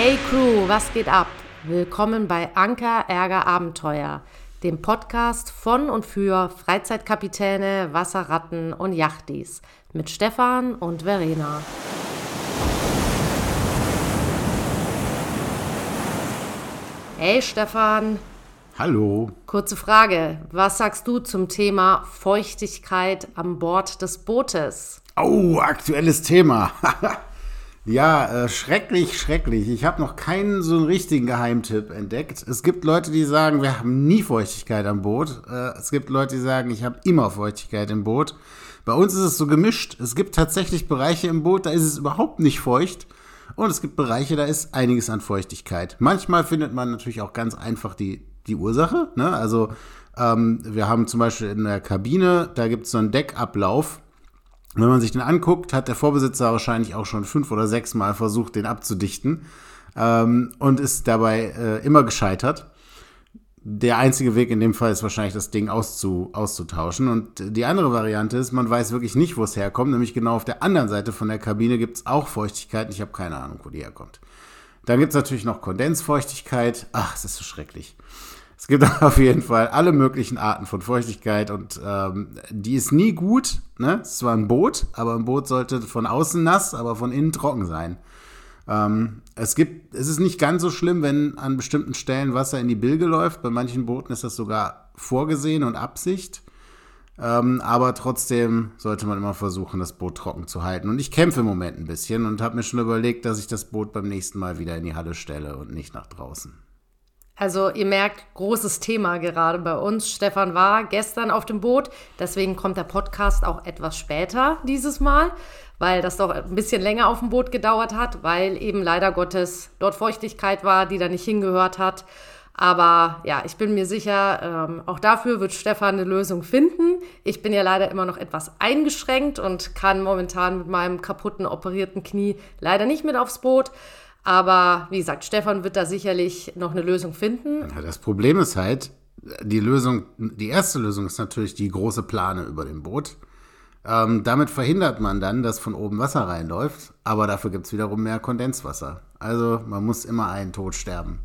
Hey Crew, was geht ab? Willkommen bei Anker Ärger Abenteuer, dem Podcast von und für Freizeitkapitäne, Wasserratten und Yachtis mit Stefan und Verena. Hey Stefan, Hallo. kurze Frage. Was sagst du zum Thema Feuchtigkeit an Bord des Bootes? Oh, aktuelles Thema. ja, äh, schrecklich, schrecklich. Ich habe noch keinen so einen richtigen Geheimtipp entdeckt. Es gibt Leute, die sagen, wir haben nie Feuchtigkeit am Boot. Äh, es gibt Leute, die sagen, ich habe immer Feuchtigkeit im Boot. Bei uns ist es so gemischt. Es gibt tatsächlich Bereiche im Boot, da ist es überhaupt nicht feucht. Und es gibt Bereiche, da ist einiges an Feuchtigkeit. Manchmal findet man natürlich auch ganz einfach die, die Ursache. Ne? Also ähm, wir haben zum Beispiel in der Kabine, da gibt es so einen Deckablauf. Und wenn man sich den anguckt, hat der Vorbesitzer wahrscheinlich auch schon fünf oder sechs Mal versucht, den abzudichten ähm, und ist dabei äh, immer gescheitert. Der einzige Weg in dem Fall ist wahrscheinlich, das Ding auszu, auszutauschen. Und die andere Variante ist, man weiß wirklich nicht, wo es herkommt. Nämlich genau auf der anderen Seite von der Kabine gibt es auch Feuchtigkeit. Ich habe keine Ahnung, wo die herkommt. Dann gibt es natürlich noch Kondensfeuchtigkeit. Ach, es ist so schrecklich. Es gibt auf jeden Fall alle möglichen Arten von Feuchtigkeit und ähm, die ist nie gut. Ne? Es ist zwar ein Boot, aber ein Boot sollte von außen nass, aber von innen trocken sein. Ähm, es gibt, es ist nicht ganz so schlimm, wenn an bestimmten Stellen Wasser in die Bilge läuft. Bei manchen Booten ist das sogar vorgesehen und Absicht. Ähm, aber trotzdem sollte man immer versuchen, das Boot trocken zu halten. Und ich kämpfe im Moment ein bisschen und habe mir schon überlegt, dass ich das Boot beim nächsten Mal wieder in die Halle stelle und nicht nach draußen. Also ihr merkt, großes Thema gerade bei uns. Stefan war gestern auf dem Boot, deswegen kommt der Podcast auch etwas später dieses Mal, weil das doch ein bisschen länger auf dem Boot gedauert hat, weil eben leider Gottes dort Feuchtigkeit war, die da nicht hingehört hat. Aber ja, ich bin mir sicher, ähm, auch dafür wird Stefan eine Lösung finden. Ich bin ja leider immer noch etwas eingeschränkt und kann momentan mit meinem kaputten, operierten Knie leider nicht mit aufs Boot. Aber wie gesagt, Stefan wird da sicherlich noch eine Lösung finden. Ja, das Problem ist halt, die Lösung, die erste Lösung ist natürlich die große Plane über dem Boot. Ähm, damit verhindert man dann, dass von oben Wasser reinläuft, aber dafür gibt es wiederum mehr Kondenswasser. Also man muss immer einen Tod sterben.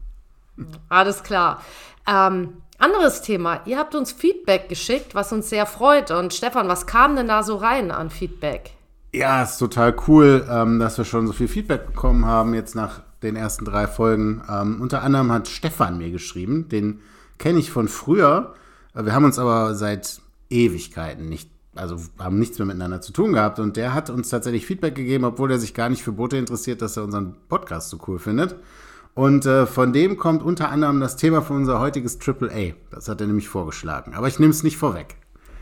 Alles klar. Ähm, anderes Thema. Ihr habt uns Feedback geschickt, was uns sehr freut. Und Stefan, was kam denn da so rein an Feedback? Ja, ist total cool, ähm, dass wir schon so viel Feedback bekommen haben jetzt nach den ersten drei Folgen. Ähm, unter anderem hat Stefan mir geschrieben, den kenne ich von früher. Äh, Wir haben uns aber seit Ewigkeiten nicht, also haben nichts mehr miteinander zu tun gehabt. Und der hat uns tatsächlich Feedback gegeben, obwohl er sich gar nicht für Boote interessiert, dass er unseren Podcast so cool findet. Und äh, von dem kommt unter anderem das Thema für unser heutiges AAA. Das hat er nämlich vorgeschlagen. Aber ich nehme es nicht vorweg.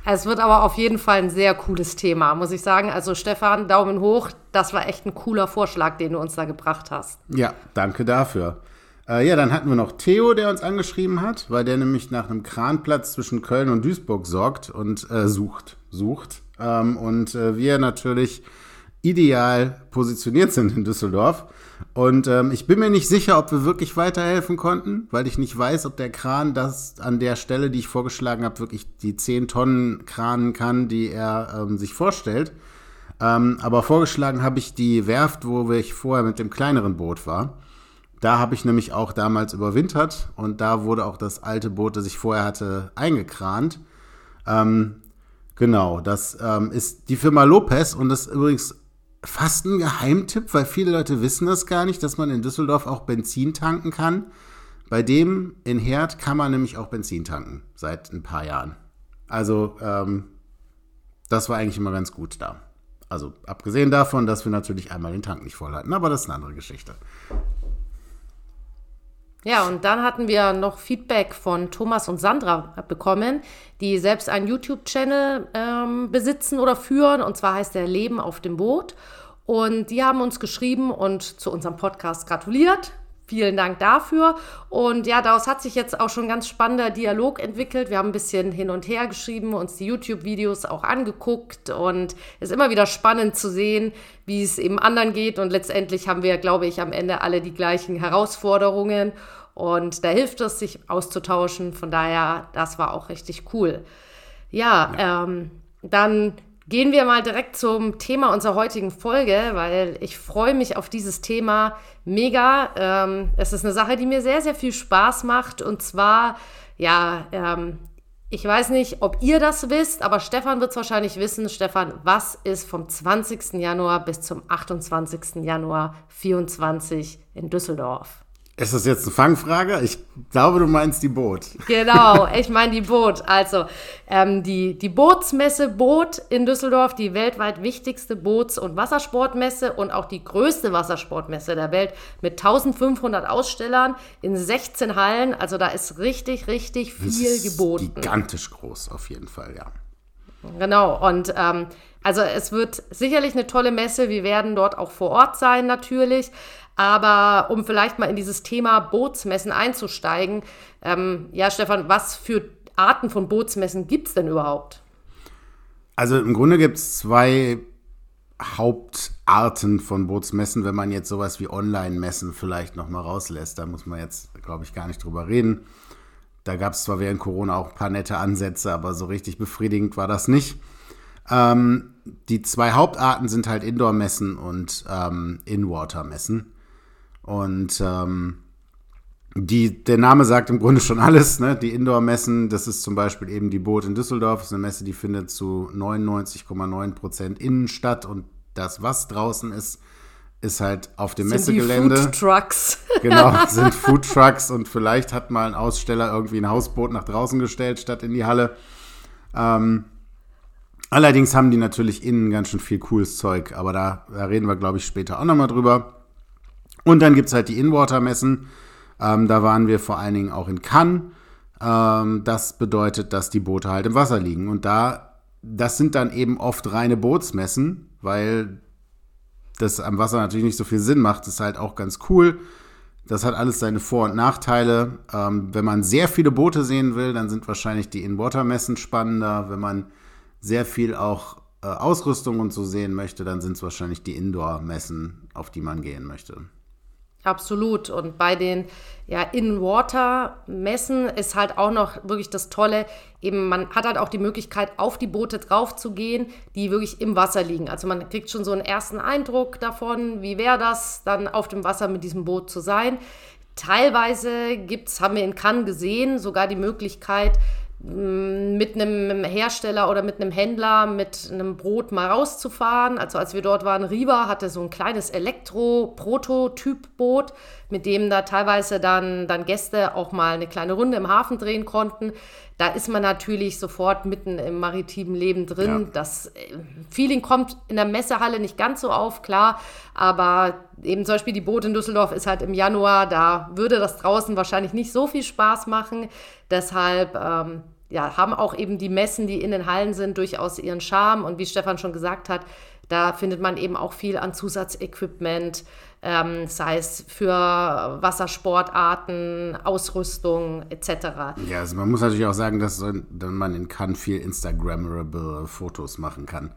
Es wird aber auf jeden Fall ein sehr cooles Thema, muss ich sagen. Also Stefan, Daumen hoch. Das war echt ein cooler Vorschlag, den du uns da gebracht hast. Ja, danke dafür. Äh, ja, dann hatten wir noch Theo, der uns angeschrieben hat, weil der nämlich nach einem Kranplatz zwischen Köln und Duisburg sorgt und äh, sucht. Sucht. Ähm, und äh, wir natürlich ideal positioniert sind in Düsseldorf. Und ähm, ich bin mir nicht sicher, ob wir wirklich weiterhelfen konnten, weil ich nicht weiß, ob der Kran das an der Stelle, die ich vorgeschlagen habe, wirklich die 10 Tonnen kranen kann, die er ähm, sich vorstellt. Ähm, aber vorgeschlagen habe ich die Werft, wo ich vorher mit dem kleineren Boot war. Da habe ich nämlich auch damals überwintert und da wurde auch das alte Boot, das ich vorher hatte, eingekrant. Ähm, genau, das ähm, ist die Firma Lopez und das ist übrigens fast ein Geheimtipp, weil viele Leute wissen das gar nicht, dass man in Düsseldorf auch Benzin tanken kann. Bei dem in Herd kann man nämlich auch Benzin tanken, seit ein paar Jahren. Also, ähm, das war eigentlich immer ganz gut da. Also, abgesehen davon, dass wir natürlich einmal den Tank nicht voll hatten, aber das ist eine andere Geschichte. Ja, und dann hatten wir noch Feedback von Thomas und Sandra bekommen, die selbst einen YouTube-Channel ähm, besitzen oder führen. Und zwar heißt der Leben auf dem Boot. Und die haben uns geschrieben und zu unserem Podcast gratuliert. Vielen Dank dafür. Und ja, daraus hat sich jetzt auch schon ein ganz spannender Dialog entwickelt. Wir haben ein bisschen hin und her geschrieben, uns die YouTube-Videos auch angeguckt und es ist immer wieder spannend zu sehen, wie es eben anderen geht. Und letztendlich haben wir, glaube ich, am Ende alle die gleichen Herausforderungen. Und da hilft es, sich auszutauschen. Von daher, das war auch richtig cool. Ja, Ähm, dann gehen wir mal direkt zum Thema unserer heutigen Folge, weil ich freue mich auf dieses Thema mega. Ähm, es ist eine Sache, die mir sehr, sehr viel Spaß macht. Und zwar, ja, ähm, ich weiß nicht, ob ihr das wisst, aber Stefan wird es wahrscheinlich wissen. Stefan, was ist vom 20. Januar bis zum 28. Januar 24 in Düsseldorf? Ist das jetzt eine Fangfrage? Ich glaube, du meinst die Boot. Genau, ich meine die Boot. Also ähm, die, die Bootsmesse Boot in Düsseldorf, die weltweit wichtigste Boots- und Wassersportmesse und auch die größte Wassersportmesse der Welt mit 1500 Ausstellern in 16 Hallen. Also da ist richtig, richtig viel geboten. Gigantisch groß auf jeden Fall, ja. Genau, und ähm, also es wird sicherlich eine tolle Messe. Wir werden dort auch vor Ort sein natürlich. Aber um vielleicht mal in dieses Thema Bootsmessen einzusteigen, ähm, ja, Stefan, was für Arten von Bootsmessen gibt es denn überhaupt? Also im Grunde gibt es zwei Hauptarten von Bootsmessen, wenn man jetzt sowas wie Online-Messen vielleicht nochmal rauslässt. Da muss man jetzt, glaube ich, gar nicht drüber reden. Da gab es zwar während Corona auch ein paar nette Ansätze, aber so richtig befriedigend war das nicht. Ähm, die zwei Hauptarten sind halt Indoor-Messen und ähm, In-Water-Messen. Und ähm, die, der Name sagt im Grunde schon alles. Ne? Die Indoor-Messen, das ist zum Beispiel eben die Boot in Düsseldorf, das ist eine Messe, die findet zu 99,9 Prozent innen statt und das, was draußen ist, ist halt auf dem sind Messegelände. Food Trucks. Genau, sind Food Trucks und vielleicht hat mal ein Aussteller irgendwie ein Hausboot nach draußen gestellt statt in die Halle. Ähm, allerdings haben die natürlich innen ganz schön viel cooles Zeug, aber da, da reden wir, glaube ich, später auch nochmal drüber. Und dann gibt es halt die In-Water-Messen. Ähm, da waren wir vor allen Dingen auch in Cannes. Ähm, das bedeutet, dass die Boote halt im Wasser liegen. Und da, das sind dann eben oft reine Bootsmessen, weil das am Wasser natürlich nicht so viel Sinn macht. Das ist halt auch ganz cool. Das hat alles seine Vor- und Nachteile. Ähm, wenn man sehr viele Boote sehen will, dann sind wahrscheinlich die In-Water-Messen spannender. Wenn man sehr viel auch äh, Ausrüstung und so sehen möchte, dann sind es wahrscheinlich die Indoor-Messen, auf die man gehen möchte. Absolut. Und bei den ja, In-Water-Messen ist halt auch noch wirklich das Tolle, eben man hat halt auch die Möglichkeit, auf die Boote drauf zu gehen, die wirklich im Wasser liegen. Also man kriegt schon so einen ersten Eindruck davon, wie wäre das, dann auf dem Wasser mit diesem Boot zu sein. Teilweise gibt's, haben wir in Cannes gesehen, sogar die Möglichkeit, mit einem Hersteller oder mit einem Händler mit einem Brot mal rauszufahren. Also als wir dort waren, Riva hatte so ein kleines Elektro-Prototypboot, mit dem da teilweise dann, dann Gäste auch mal eine kleine Runde im Hafen drehen konnten. Da ist man natürlich sofort mitten im maritimen Leben drin. Ja. Das äh, Feeling kommt in der Messehalle nicht ganz so auf, klar, aber eben zum Beispiel die Boot in Düsseldorf ist halt im Januar, da würde das draußen wahrscheinlich nicht so viel Spaß machen. Deshalb ähm, ja, haben auch eben die Messen, die in den Hallen sind, durchaus ihren Charme. Und wie Stefan schon gesagt hat, da findet man eben auch viel an Zusatzequipment, ähm, sei es für Wassersportarten, Ausrüstung etc. Ja, also man muss natürlich auch sagen, dass man in Cannes viel Instagrammable Fotos machen kann.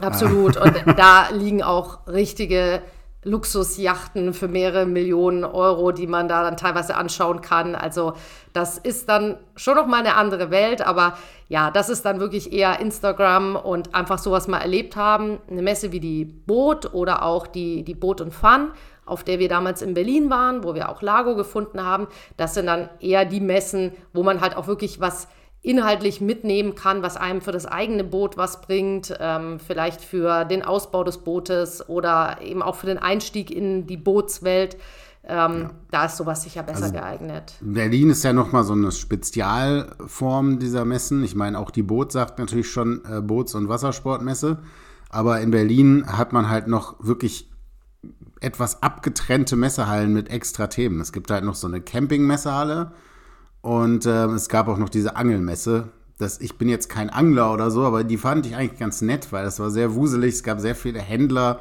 Absolut. Und da liegen auch richtige Luxusjachten für mehrere Millionen Euro, die man da dann teilweise anschauen kann. Also das ist dann schon noch mal eine andere Welt, aber ja, das ist dann wirklich eher Instagram und einfach sowas mal erlebt haben. Eine Messe wie die Boot oder auch die, die Boot und Fun, auf der wir damals in Berlin waren, wo wir auch Lago gefunden haben. Das sind dann eher die Messen, wo man halt auch wirklich was inhaltlich mitnehmen kann, was einem für das eigene Boot was bringt, ähm, vielleicht für den Ausbau des Bootes oder eben auch für den Einstieg in die Bootswelt. Ähm, ja. Da ist sowas sicher besser also geeignet. Berlin ist ja nochmal so eine Spezialform dieser Messen. Ich meine, auch die Boot sagt natürlich schon äh, Boots- und Wassersportmesse. Aber in Berlin hat man halt noch wirklich etwas abgetrennte Messehallen mit extra Themen. Es gibt halt noch so eine Campingmessehalle und äh, es gab auch noch diese Angelmesse. Das, ich bin jetzt kein Angler oder so, aber die fand ich eigentlich ganz nett, weil das war sehr wuselig. Es gab sehr viele Händler,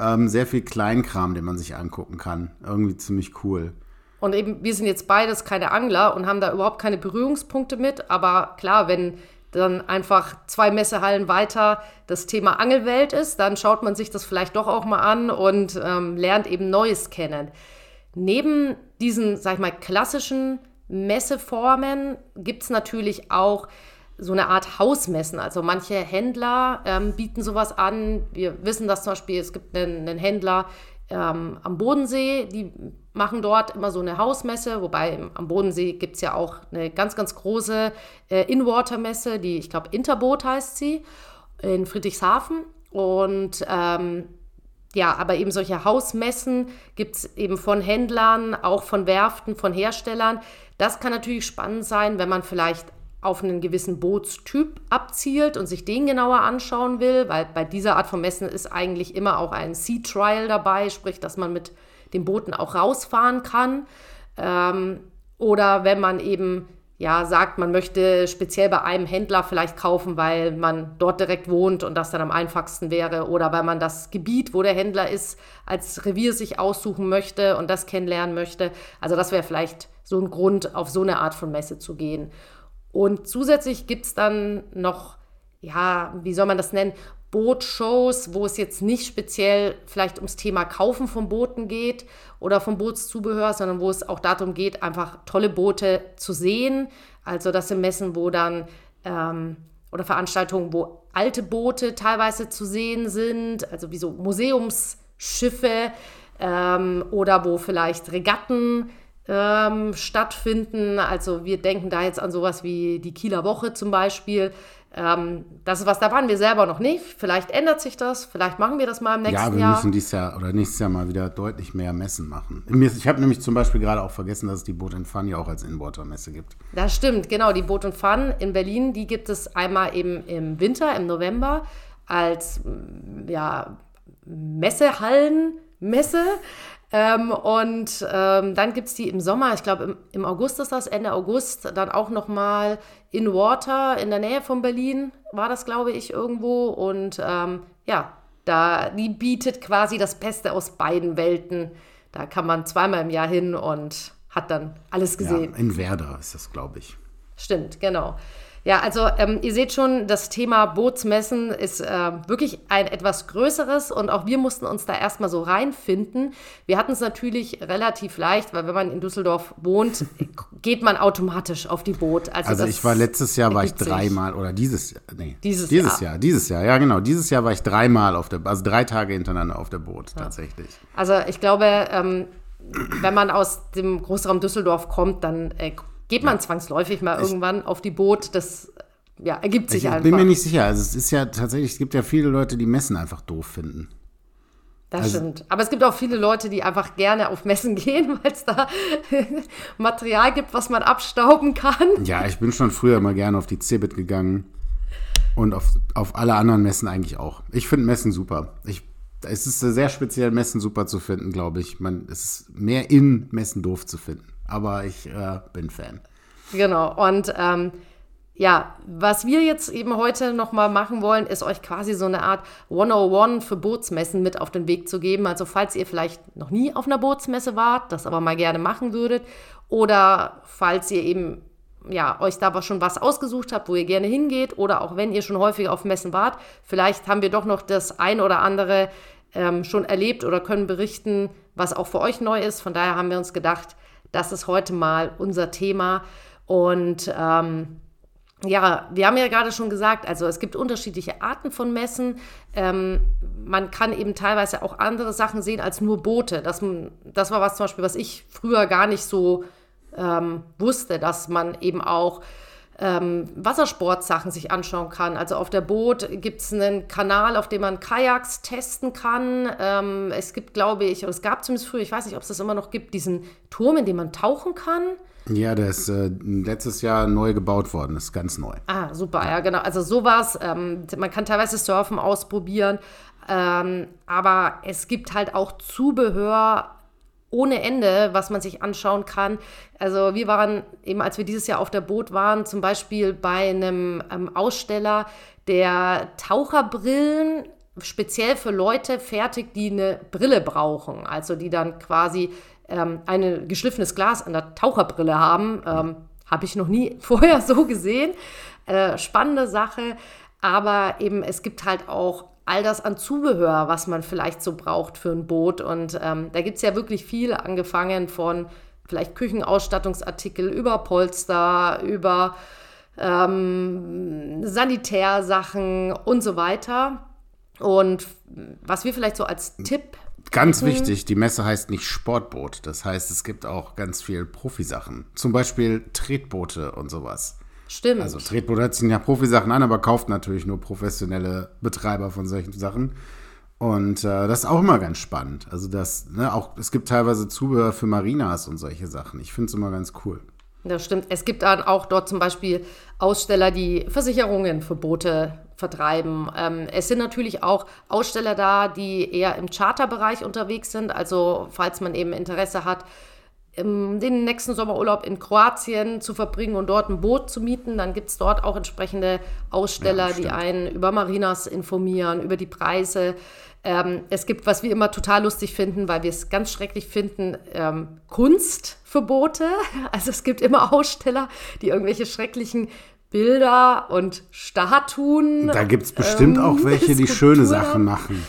ähm, sehr viel Kleinkram, den man sich angucken kann. Irgendwie ziemlich cool. Und eben, wir sind jetzt beides keine Angler und haben da überhaupt keine Berührungspunkte mit. Aber klar, wenn dann einfach zwei Messehallen weiter das Thema Angelwelt ist, dann schaut man sich das vielleicht doch auch mal an und ähm, lernt eben Neues kennen. Neben diesen, sag ich mal, klassischen Messeformen gibt es natürlich auch so eine Art Hausmessen. Also manche Händler ähm, bieten sowas an. Wir wissen dass zum Beispiel, es gibt einen, einen Händler ähm, am Bodensee, die machen dort immer so eine Hausmesse, wobei am Bodensee gibt es ja auch eine ganz, ganz große äh, In-Water-Messe, die, ich glaube, Interboot heißt sie, in Friedrichshafen. Und ähm, ja, aber eben solche Hausmessen gibt es eben von Händlern, auch von Werften, von Herstellern. Das kann natürlich spannend sein, wenn man vielleicht auf einen gewissen Bootstyp abzielt und sich den genauer anschauen will, weil bei dieser Art von Messen ist eigentlich immer auch ein Sea Trial dabei, sprich, dass man mit den Booten auch rausfahren kann. Ähm, oder wenn man eben ja, sagt, man möchte speziell bei einem Händler vielleicht kaufen, weil man dort direkt wohnt und das dann am einfachsten wäre. Oder weil man das Gebiet, wo der Händler ist, als Revier sich aussuchen möchte und das kennenlernen möchte. Also das wäre vielleicht so ein Grund, auf so eine Art von Messe zu gehen. Und zusätzlich gibt es dann noch, ja, wie soll man das nennen, Bootshows, wo es jetzt nicht speziell vielleicht ums Thema Kaufen von Booten geht oder vom Bootszubehör, sondern wo es auch darum geht, einfach tolle Boote zu sehen. Also das sind Messen, wo dann ähm, oder Veranstaltungen, wo alte Boote teilweise zu sehen sind, also wie so Museumsschiffe ähm, oder wo vielleicht Regatten ähm, stattfinden. Also wir denken da jetzt an sowas wie die Kieler Woche zum Beispiel. Ähm, das ist was, da waren wir selber noch nicht. Vielleicht ändert sich das, vielleicht machen wir das mal im nächsten Jahr. Ja, wir Jahr. müssen dieses Jahr oder nächstes Jahr mal wieder deutlich mehr Messen machen. Ich habe nämlich zum Beispiel gerade auch vergessen, dass es die Boot Fun ja auch als Inwater-Messe gibt. Das stimmt, genau. Die Boot Fun in Berlin, die gibt es einmal eben im Winter, im November, als ja, Messehallenmesse. Ähm, und ähm, dann gibt es die im Sommer, ich glaube im, im, August ist das, Ende August, dann auch nochmal in Water in der Nähe von Berlin war das, glaube ich, irgendwo. Und ähm, ja, da, die bietet quasi das Beste aus beiden Welten. Da kann man zweimal im Jahr hin und hat dann alles gesehen. Ja, in Werder ist das, glaube ich. Stimmt, genau. Ja, also ähm, ihr seht schon, das Thema Bootsmessen ist äh, wirklich ein etwas größeres und auch wir mussten uns da erstmal so reinfinden. Wir hatten es natürlich relativ leicht, weil wenn man in Düsseldorf wohnt, geht man automatisch auf die Boot. Also, also ich war letztes Jahr war ich dreimal oder dieses Jahr, nee, dieses, dieses Jahr. Jahr. dieses Jahr, ja genau, dieses Jahr war ich dreimal auf der, also drei Tage hintereinander auf der Boot ja. tatsächlich. Also ich glaube, ähm, wenn man aus dem Großraum Düsseldorf kommt, dann äh, geht man zwangsläufig mal ich, irgendwann auf die Boot. Das ja, ergibt sich ich einfach. Ich bin mir nicht sicher. Also es ist ja tatsächlich, es gibt ja viele Leute, die Messen einfach doof finden. Das also, stimmt. Aber es gibt auch viele Leute, die einfach gerne auf Messen gehen, weil es da Material gibt, was man abstauben kann. Ja, ich bin schon früher mal gerne auf die Cebit gegangen. Und auf, auf alle anderen Messen eigentlich auch. Ich finde Messen super. Ich, es ist sehr speziell, Messen super zu finden, glaube ich. Man, es ist mehr in Messen doof zu finden aber ich äh, bin Fan. Genau. Und ähm, ja, was wir jetzt eben heute nochmal machen wollen, ist euch quasi so eine Art 101 für Bootsmessen mit auf den Weg zu geben. Also falls ihr vielleicht noch nie auf einer Bootsmesse wart, das aber mal gerne machen würdet, oder falls ihr eben ja, euch da schon was ausgesucht habt, wo ihr gerne hingeht, oder auch wenn ihr schon häufiger auf Messen wart, vielleicht haben wir doch noch das ein oder andere ähm, schon erlebt oder können berichten, was auch für euch neu ist. Von daher haben wir uns gedacht, das ist heute mal unser Thema. Und ähm, ja, wir haben ja gerade schon gesagt, also es gibt unterschiedliche Arten von Messen. Ähm, man kann eben teilweise auch andere Sachen sehen als nur Boote. Das, das war was zum Beispiel, was ich früher gar nicht so ähm, wusste, dass man eben auch ähm, Wassersportsachen sich anschauen kann. Also auf der Boot gibt es einen Kanal, auf dem man Kajaks testen kann. Ähm, es gibt, glaube ich, oder es gab zumindest früher, ich weiß nicht, ob es das immer noch gibt, diesen Turm, in dem man tauchen kann. Ja, der ist äh, letztes Jahr neu gebaut worden, das ist ganz neu. Ah, super, ja, ja genau. Also sowas, ähm, man kann teilweise Surfen ausprobieren, ähm, aber es gibt halt auch Zubehör ohne Ende, was man sich anschauen kann. Also wir waren eben, als wir dieses Jahr auf der Boot waren, zum Beispiel bei einem ähm, Aussteller, der Taucherbrillen speziell für Leute fertigt, die eine Brille brauchen. Also die dann quasi ähm, ein geschliffenes Glas an der Taucherbrille haben. Ähm, Habe ich noch nie vorher so gesehen. Äh, spannende Sache. Aber eben, es gibt halt auch all das an Zubehör, was man vielleicht so braucht für ein Boot. Und ähm, da gibt es ja wirklich viel, angefangen von vielleicht Küchenausstattungsartikel über Polster, über ähm, Sanitärsachen und so weiter. Und was wir vielleicht so als Tipp. Ganz wichtig, die Messe heißt nicht Sportboot. Das heißt, es gibt auch ganz viel Profisachen. Zum Beispiel Tretboote und sowas. Stimmt. Also Tretboote hat sich ja Profisachen an, aber kauft natürlich nur professionelle Betreiber von solchen Sachen. Und äh, das ist auch immer ganz spannend. Also das, ne, auch, es gibt teilweise Zubehör für Marinas und solche Sachen. Ich finde es immer ganz cool. Das stimmt. Es gibt dann auch dort zum Beispiel Aussteller, die Versicherungen für Boote vertreiben. Ähm, es sind natürlich auch Aussteller da, die eher im Charterbereich unterwegs sind. Also falls man eben Interesse hat, den nächsten Sommerurlaub in Kroatien zu verbringen und dort ein Boot zu mieten, dann gibt es dort auch entsprechende Aussteller, ja, die einen über Marinas informieren, über die Preise. Ähm, es gibt, was wir immer total lustig finden, weil wir es ganz schrecklich finden, ähm, Kunst für Boote. Also es gibt immer Aussteller, die irgendwelche schrecklichen Bilder und Statuen. Da gibt es bestimmt ähm, auch welche, die schöne Sachen machen.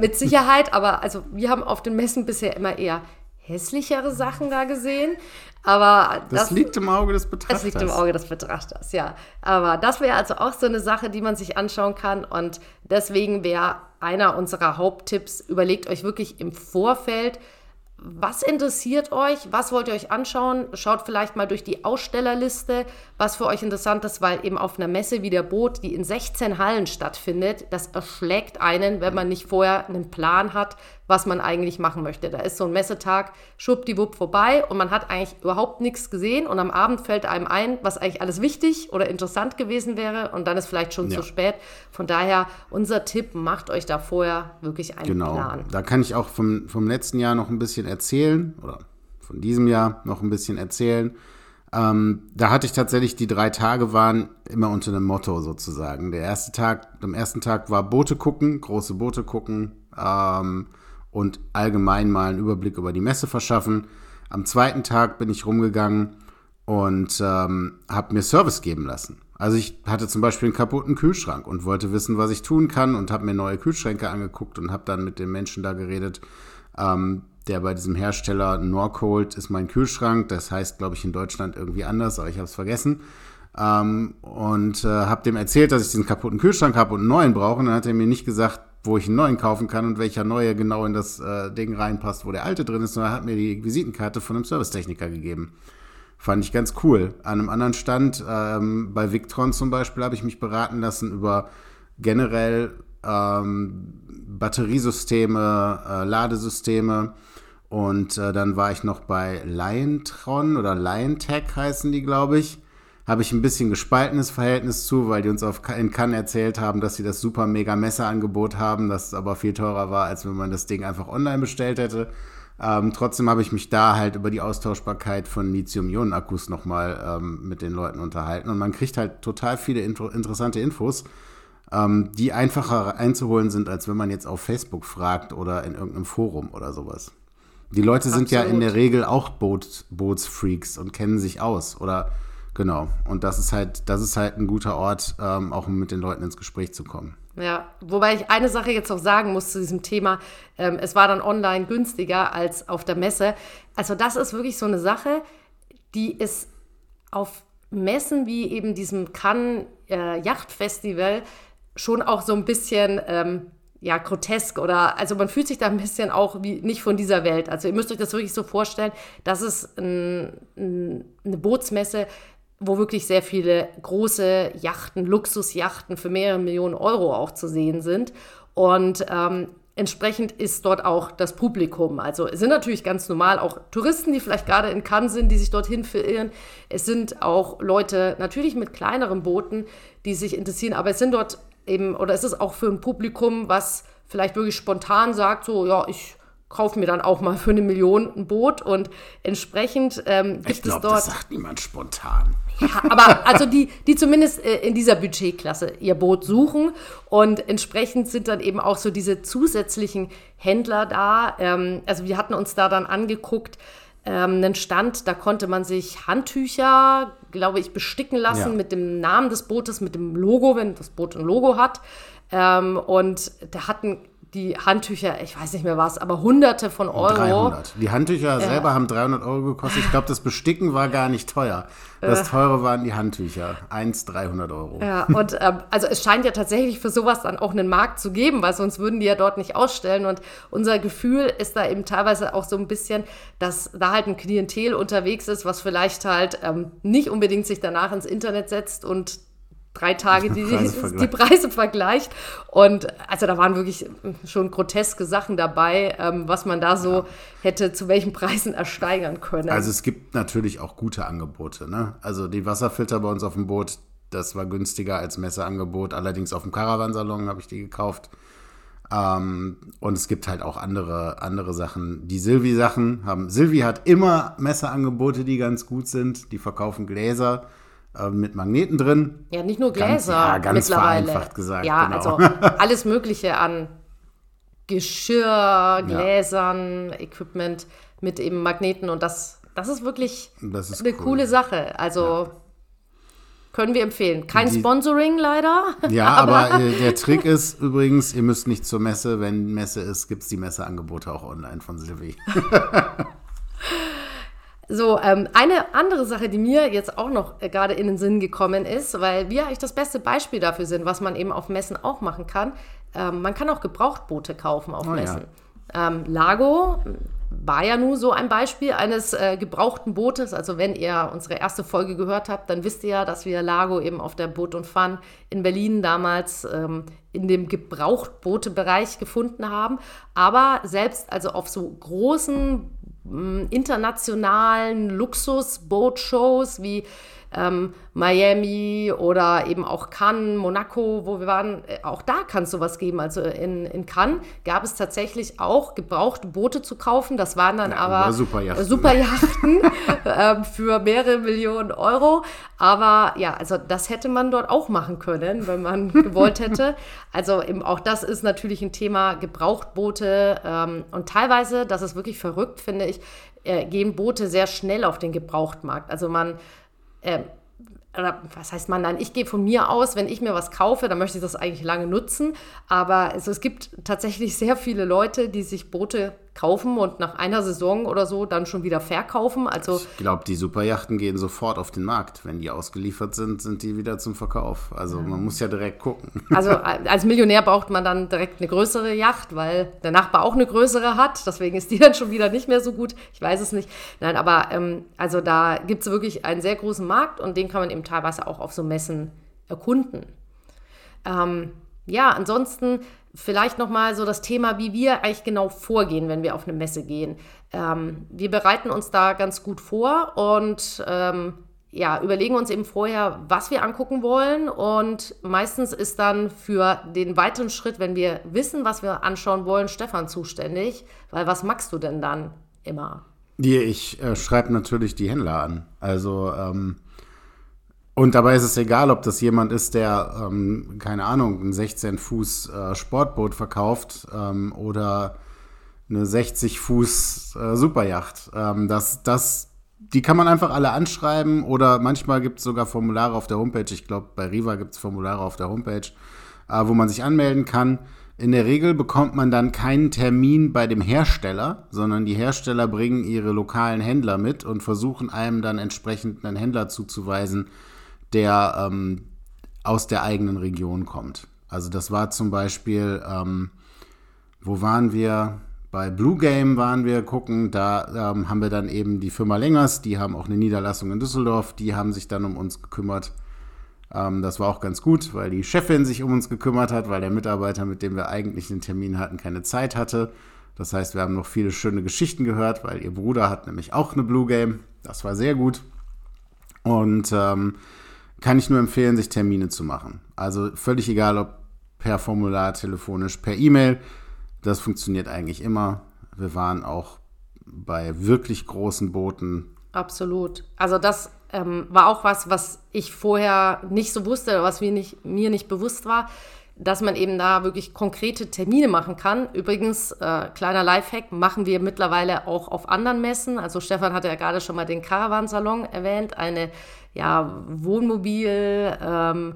Mit Sicherheit, aber also wir haben auf den Messen bisher immer eher hässlichere Sachen da gesehen. Aber das, das, liegt im Auge des Betrachters. Das liegt im Auge des Betrachters, ja. Aber das wäre also auch so eine Sache, die man sich anschauen kann. Und deswegen wäre einer unserer Haupttipps, überlegt euch wirklich im Vorfeld, was interessiert euch? Was wollt ihr euch anschauen? Schaut vielleicht mal durch die Ausstellerliste, was für euch interessant ist, weil eben auf einer Messe wie der Boot, die in 16 Hallen stattfindet, das erschlägt einen, wenn man nicht vorher einen Plan hat, was man eigentlich machen möchte. Da ist so ein Messetag schwuppdiwupp vorbei und man hat eigentlich überhaupt nichts gesehen und am Abend fällt einem ein, was eigentlich alles wichtig oder interessant gewesen wäre und dann ist vielleicht schon ja. zu spät. Von daher unser Tipp, macht euch da vorher wirklich einen genau. Plan. Da kann ich auch vom, vom letzten Jahr noch ein bisschen erzählen oder von diesem Jahr noch ein bisschen erzählen. Ähm, da hatte ich tatsächlich die drei Tage waren immer unter einem Motto sozusagen. Der erste Tag, am ersten Tag war Boote gucken, große Boote gucken. Ähm, und allgemein mal einen Überblick über die Messe verschaffen. Am zweiten Tag bin ich rumgegangen und ähm, habe mir Service geben lassen. Also ich hatte zum Beispiel einen kaputten Kühlschrank und wollte wissen, was ich tun kann und habe mir neue Kühlschränke angeguckt und habe dann mit dem Menschen da geredet, ähm, der bei diesem Hersteller Norcold ist mein Kühlschrank. Das heißt, glaube ich, in Deutschland irgendwie anders, aber ich habe es vergessen. Ähm, und äh, habe dem erzählt, dass ich diesen kaputten Kühlschrank habe und einen neuen brauche. Und dann hat er mir nicht gesagt, wo ich einen neuen kaufen kann und welcher neue genau in das äh, Ding reinpasst, wo der alte drin ist, sondern er hat mir die Visitenkarte von einem Servicetechniker gegeben. Fand ich ganz cool. An einem anderen Stand, ähm, bei Victron zum Beispiel, habe ich mich beraten lassen über generell ähm, Batteriesysteme, äh, Ladesysteme. Und äh, dann war ich noch bei Liontron oder Liontech heißen die, glaube ich habe ich ein bisschen gespaltenes Verhältnis zu, weil die uns auf, in Cannes erzählt haben, dass sie das super mega Messerangebot haben, das aber viel teurer war, als wenn man das Ding einfach online bestellt hätte. Ähm, trotzdem habe ich mich da halt über die Austauschbarkeit von Lithium-Ionen-Akkus nochmal ähm, mit den Leuten unterhalten. Und man kriegt halt total viele intro interessante Infos, ähm, die einfacher einzuholen sind, als wenn man jetzt auf Facebook fragt oder in irgendeinem Forum oder sowas. Die Leute sind Absolut. ja in der Regel auch Boot, Bootsfreaks und kennen sich aus. Oder Genau. Und das ist halt, das ist halt ein guter Ort, ähm, auch um mit den Leuten ins Gespräch zu kommen. Ja, wobei ich eine Sache jetzt auch sagen muss zu diesem Thema. Ähm, es war dann online günstiger als auf der Messe. Also das ist wirklich so eine Sache, die ist auf Messen wie eben diesem Cannes äh, Yachtfestival schon auch so ein bisschen ähm, ja, grotesk oder also man fühlt sich da ein bisschen auch wie nicht von dieser Welt. Also ihr müsst euch das wirklich so vorstellen, das ist ein, ein, eine Bootsmesse, wo wirklich sehr viele große Yachten, Luxusjachten für mehrere Millionen Euro auch zu sehen sind. Und ähm, entsprechend ist dort auch das Publikum. Also es sind natürlich ganz normal auch Touristen, die vielleicht gerade in Cannes sind, die sich dorthin verirren. Es sind auch Leute natürlich mit kleineren Booten, die sich interessieren, aber es sind dort eben, oder es ist auch für ein Publikum, was vielleicht wirklich spontan sagt, so, ja, ich kaufe mir dann auch mal für eine Million ein Boot und entsprechend ähm, gibt glaub, es dort. Das sagt niemand spontan. Ja, aber also die, die zumindest äh, in dieser Budgetklasse ihr Boot suchen und entsprechend sind dann eben auch so diese zusätzlichen Händler da. Ähm, also wir hatten uns da dann angeguckt, ähm, einen Stand, da konnte man sich Handtücher, glaube ich, besticken lassen ja. mit dem Namen des Bootes, mit dem Logo, wenn das Boot ein Logo hat. Ähm, und da hatten die Handtücher, ich weiß nicht mehr was, aber hunderte von Euro. 300. Die Handtücher selber haben 300 Euro gekostet. Ich glaube, das Besticken war gar nicht teuer. Das teure waren die Handtücher. Eins 300 Euro. Ja, und ähm, also es scheint ja tatsächlich für sowas dann auch einen Markt zu geben, weil sonst würden die ja dort nicht ausstellen. Und unser Gefühl ist da eben teilweise auch so ein bisschen, dass da halt ein Klientel unterwegs ist, was vielleicht halt ähm, nicht unbedingt sich danach ins Internet setzt und drei Tage die, Preise die Preise vergleicht. Und also da waren wirklich schon groteske Sachen dabei, ähm, was man da so ja. hätte zu welchen Preisen ersteigern können. Also es gibt natürlich auch gute Angebote. Ne? Also die Wasserfilter bei uns auf dem Boot, das war günstiger als Messeangebot. Allerdings auf dem Caravansalon habe ich die gekauft. Ähm, und es gibt halt auch andere, andere Sachen. Die Silvi-Sachen haben. Silvi hat immer Messeangebote, die ganz gut sind. Die verkaufen Gläser äh, mit Magneten drin. Ja, nicht nur Gläser. Ganz, ja, ganz mittlerweile. vereinfacht gesagt. Ja, genau. also alles Mögliche an Geschirr, Gläsern, ja. Equipment mit eben Magneten und das, das ist wirklich das ist eine cool. coole Sache. Also. Ja. Können wir empfehlen. Kein Die, Sponsoring leider. Ja, aber, aber äh, der Trick ist übrigens, ihr müsst nicht zur Messe. Wenn Messe ist, gibt es die Messeangebote auch online von Silvi. So, ähm, eine andere Sache, die mir jetzt auch noch äh, gerade in den Sinn gekommen ist, weil wir eigentlich das beste Beispiel dafür sind, was man eben auf Messen auch machen kann. Ähm, man kann auch Gebrauchtboote kaufen auf Oh, Messen. Ähm, Lago war ja nun so ein Beispiel eines äh, gebrauchten Bootes. Also wenn ihr unsere erste Folge gehört habt, dann wisst ihr ja, dass wir Lago eben auf der Boot und Fun in Berlin damals ähm, in dem Gebrauchtboote-Bereich gefunden haben. Aber selbst also auf so großen internationalen Luxus-Boot-Shows wie ähm, Miami oder eben auch Cannes, Monaco, wo wir waren, äh, auch da kann es sowas geben. Also in, in Cannes gab es tatsächlich auch gebrauchte Boote zu kaufen. Das waren dann Ja, aber Superjachten. äh, Superjachten ähm, für mehrere Millionen Euro. Aber ja, also das hätte man dort auch machen können, wenn man gewollt hätte. Also eben auch das ist natürlich ein Thema Gebrauchtboote. Ähm, und teilweise, das ist wirklich verrückt, finde ich, äh, gehen Boote sehr schnell auf den Gebrauchtmarkt. Also man ähm, oder was heißt man dann? Ich gehe von mir aus, wenn ich mir was kaufe, dann möchte ich das eigentlich lange nutzen. Aber also es gibt tatsächlich sehr viele Leute, die sich Boote kaufen und nach einer Saison oder so dann schon wieder verkaufen. Also Ich glaube, die Superjachten gehen sofort auf den Markt. Wenn die ausgeliefert sind, sind die wieder zum Verkauf. Also man muss ja direkt gucken. Also als Millionär braucht man dann direkt eine größere Yacht, weil der Nachbar auch eine größere hat. Deswegen ist die dann schon wieder nicht mehr so gut. Ich weiß es nicht. Nein, aber ähm, also da gibt es wirklich einen sehr großen Markt und den kann man eben teilweise auch auf so Messen erkunden. Ähm, ja, ansonsten vielleicht nochmal so das Thema, wie wir eigentlich genau vorgehen, wenn wir auf eine Messe gehen. Ähm, wir bereiten uns da ganz gut vor und ähm, ja, überlegen uns eben vorher, was wir angucken wollen. Und meistens ist dann für den weiteren Schritt, wenn wir wissen, was wir anschauen wollen, Stefan zuständig. Weil was magst du denn dann immer? Ich äh, schreibe natürlich die Händler an. Also, ähm, und dabei ist es egal, ob das jemand ist, der, ähm, keine Ahnung, ein 16 Fuß äh, Sportboot verkauft ähm, oder eine 60 Fuß äh, Superjacht. Ähm, das, das, die kann man einfach alle anschreiben oder manchmal gibt es sogar Formulare auf der Homepage. Ich glaube, bei Riva gibt es Formulare auf der Homepage, äh, wo man sich anmelden kann. In der Regel bekommt man dann keinen Termin bei dem Hersteller, sondern die Hersteller bringen ihre lokalen Händler mit und versuchen einem dann entsprechend einen Händler zuzuweisen, der ähm, aus der eigenen Region kommt. Also das war zum Beispiel, ähm, wo waren wir? Bei Blue Game waren wir gucken, da ähm, haben wir dann eben die Firma Längers, die haben auch eine Niederlassung in Düsseldorf, die haben sich dann um uns gekümmert. Ähm, das war auch ganz gut, weil die Chefin sich um uns gekümmert hat, weil der Mitarbeiter, mit dem wir eigentlich einen Termin hatten, keine Zeit hatte. Das heißt, wir haben noch viele schöne Geschichten gehört, weil ihr Bruder hat nämlich auch eine Blue Game. Das war sehr gut. Und ähm, kann ich nur empfehlen, sich Termine zu machen. Also völlig egal, ob per Formular, telefonisch, per E-Mail. Das funktioniert eigentlich immer. Wir waren auch bei wirklich großen Booten. Absolut. Also das ähm, war auch was, was ich vorher nicht so wusste, was mir nicht, mir nicht bewusst war, dass man eben da wirklich konkrete Termine machen kann. Übrigens, äh, kleiner Lifehack, machen wir mittlerweile auch auf anderen Messen. Also Stefan hatte ja gerade schon mal den Caravansalon erwähnt, eine ja, Wohnmobil- ähm,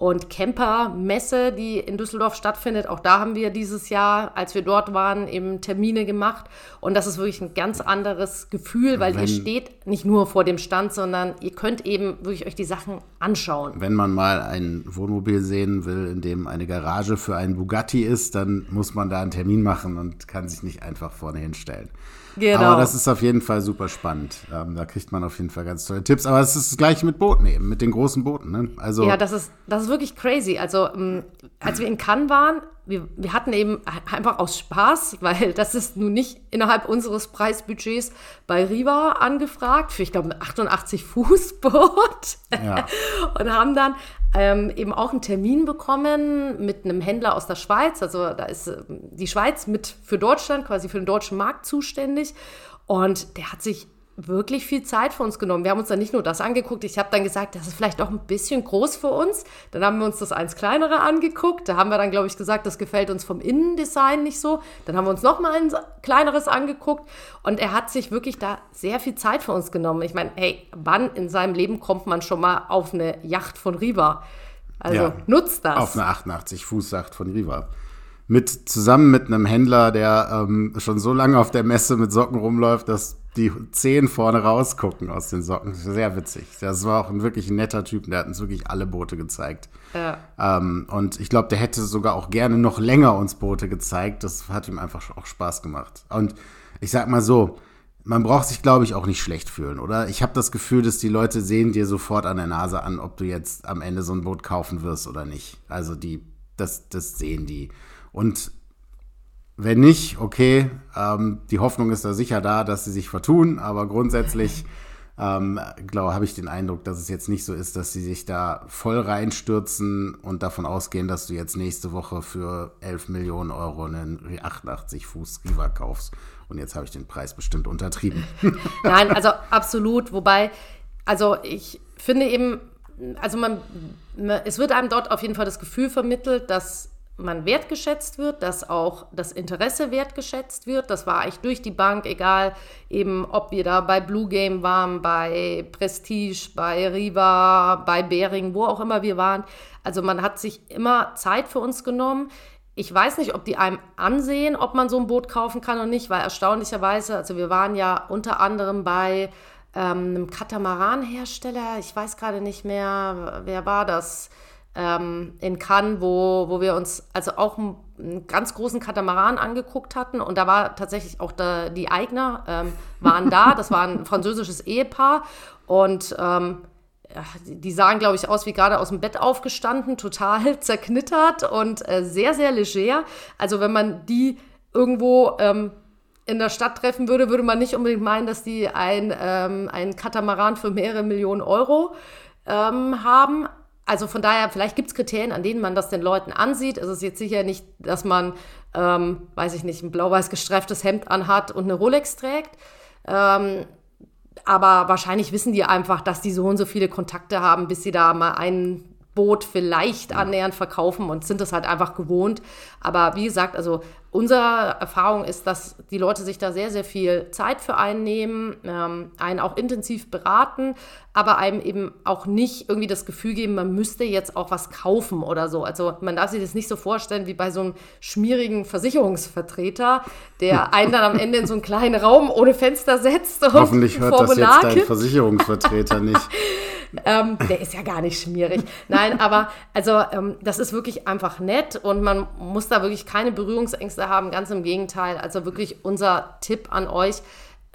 und Camper-Messe, die in Düsseldorf stattfindet. Auch da haben wir dieses Jahr, als wir dort waren, eben Termine gemacht. Und das ist wirklich ein ganz anderes Gefühl, weil Wenn- ihr steht nicht nur vor dem Stand, sondern ihr könnt eben wirklich euch die Sachen anschauen. Wenn man mal ein Wohnmobil sehen will, in dem eine Garage für einen Bugatti ist, dann muss man da einen Termin machen und kann sich nicht einfach vorne hinstellen. Genau. Aber das ist auf jeden Fall super spannend. Ähm, da kriegt man auf jeden Fall ganz tolle Tipps. Aber es ist das gleiche mit Booten eben, mit den großen Booten. Ne? Also Ja, das ist, das ist wirklich crazy. Also, ähm, als wir in Cannes waren, wir, wir hatten eben einfach aus Spaß, weil das ist nun nicht innerhalb unseres Preisbudgets bei Riva angefragt, für ich glaube ein 88 Fuß Boot. Ja. Und haben dann ähm, eben auch einen Termin bekommen mit einem Händler aus der Schweiz. Also da ist ähm, die Schweiz mit für Deutschland, quasi für den deutschen Markt zuständig. Und der hat sich wirklich viel Zeit für uns genommen. Wir haben uns dann nicht nur das angeguckt, ich habe dann gesagt, das ist vielleicht doch ein bisschen groß für uns. Dann haben wir uns das eins kleinere angeguckt. Da haben wir dann, glaube ich, gesagt, das gefällt uns vom Innendesign nicht so. Dann haben wir uns noch mal ein kleineres angeguckt. Und er hat sich wirklich da sehr viel Zeit für uns genommen. Ich meine, hey, wann in seinem Leben kommt man schon mal auf eine Yacht von Riva? Also Ja. nutzt das. auf eine 88 Fuß Yacht von Riva. Mit, zusammen mit einem Händler, der ähm, schon so lange auf der Messe mit Socken rumläuft, dass die Zehen vorne rausgucken aus den Socken. Sehr witzig. Das war auch ein wirklich netter Typ. Der hat uns wirklich alle Boote gezeigt. Ja. Ähm, und ich glaube, der hätte sogar auch gerne noch länger uns Boote gezeigt. Das hat ihm einfach auch Spaß gemacht. Und ich sag mal so, man braucht sich, glaube ich, auch nicht schlecht fühlen, oder? Ich habe das Gefühl, dass die Leute sehen dir sofort an der Nase an, ob du jetzt am Ende so ein Boot kaufen wirst oder nicht. Also die, das, das sehen die. Und wenn nicht, okay, ähm, die Hoffnung ist da sicher da, dass sie sich vertun, aber grundsätzlich ähm, glaube, habe ich den Eindruck, dass es jetzt nicht so ist, dass sie sich da voll reinstürzen und davon ausgehen, dass du jetzt nächste Woche für 11 Millionen Euro einen 88 Fuß Riva kaufst. Und jetzt habe ich den Preis bestimmt untertrieben. Nein, also absolut. Wobei, also ich finde eben, also man, es wird einem dort auf jeden Fall das Gefühl vermittelt, dass man wertgeschätzt wird, dass auch das Interesse wertgeschätzt wird. Das war eigentlich durch die Bank, egal eben, ob wir da bei Blue Game waren, bei Prestige, bei Riva, bei Bering, wo auch immer wir waren. Also man hat sich immer Zeit für uns genommen. Ich weiß nicht, ob die einem ansehen, ob man so ein Boot kaufen kann oder nicht, weil erstaunlicherweise, also wir waren ja unter anderem bei ähm, einem Katamaran-Hersteller, ich weiß gerade nicht mehr, wer war das, ähm, in Cannes, wo, wo wir uns also auch einen, einen ganz großen Katamaran angeguckt hatten und da war tatsächlich auch der, die Eigner ähm, waren da, das war ein französisches Ehepaar und ähm, die sahen, glaube ich, aus wie gerade aus dem Bett aufgestanden, total zerknittert und äh, sehr, sehr leger. Also wenn man die irgendwo ähm, in der Stadt treffen würde, würde man nicht unbedingt meinen, dass die ein, ähm, ein Katamaran für mehrere Millionen Euro ähm, haben. Also von daher, vielleicht gibt es Kriterien, an denen man das den Leuten ansieht. Es ist jetzt sicher nicht, dass man, ähm, weiß ich nicht, ein blau-weiß gestreiftes Hemd anhat und eine Rolex trägt. Ähm, aber wahrscheinlich wissen die einfach, dass die so und so viele Kontakte haben, bis sie da mal ein Boot vielleicht annähernd verkaufen und sind das halt einfach gewohnt. Aber wie gesagt, also unsere Erfahrung ist, dass die Leute sich da sehr, sehr viel Zeit für einen nehmen, ähm, einen auch intensiv beraten, aber einem eben auch nicht irgendwie das Gefühl geben, man müsste jetzt auch was kaufen oder so. Also man darf sich das nicht so vorstellen wie bei so einem schmierigen Versicherungsvertreter, der einen dann am Ende in so einen kleinen Raum ohne Fenster setzt und Hoffentlich hört das jetzt dein. Versicherungsvertreter nicht. Ähm, der ist ja gar nicht schmierig. Nein, aber also ähm, das ist wirklich einfach nett und man muss da wirklich keine Berührungsängste haben. Ganz im Gegenteil. Also wirklich unser Tipp an euch.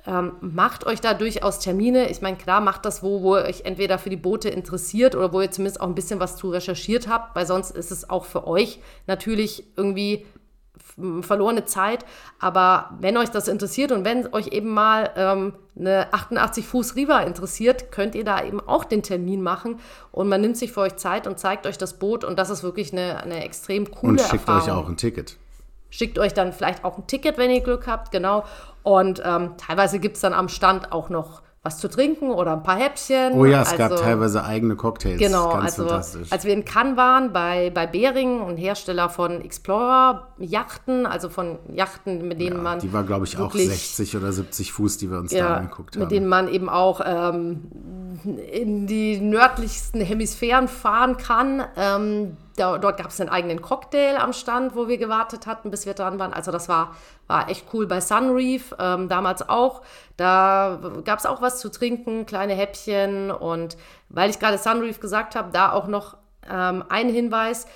Ähm, macht euch da durchaus Termine. Ich meine, klar, macht das, wo, wo ihr euch entweder für die Boote interessiert oder wo ihr zumindest auch ein bisschen was zu recherchiert habt, weil sonst ist es auch für euch natürlich irgendwie verlorene Zeit. Aber wenn euch das interessiert und wenn euch eben mal ähm, eine 88 Fuß Riva interessiert, könnt ihr da eben auch den Termin machen und man nimmt sich für euch Zeit und zeigt euch das Boot und das ist wirklich eine, eine extrem coole Und schickt Erfahrung. euch auch ein Ticket. Schickt euch dann vielleicht auch ein Ticket, wenn ihr Glück habt, genau. Und ähm, teilweise gibt es dann am Stand auch noch was zu trinken oder ein paar Häppchen. Oh ja, es also, gab teilweise eigene Cocktails. Genau, Ganz also als wir in Cannes waren bei, bei Bering und Hersteller von Explorer-Yachten, also von Yachten, mit denen ja, man. Die war, glaube ich, auch 60 oder 70 Fuß, die wir uns ja, da angeguckt haben. Mit denen man eben auch ähm, in die nördlichsten Hemisphären fahren kann. Ähm, da, dort gab es einen eigenen Cocktail am Stand, wo wir gewartet hatten, bis wir dran waren. Also das war, war echt cool bei Sunreef, ähm, damals auch. Da gab es auch was zu trinken, kleine Häppchen. Und weil ich gerade Sunreef gesagt habe, da auch noch ähm, ein Hinweis.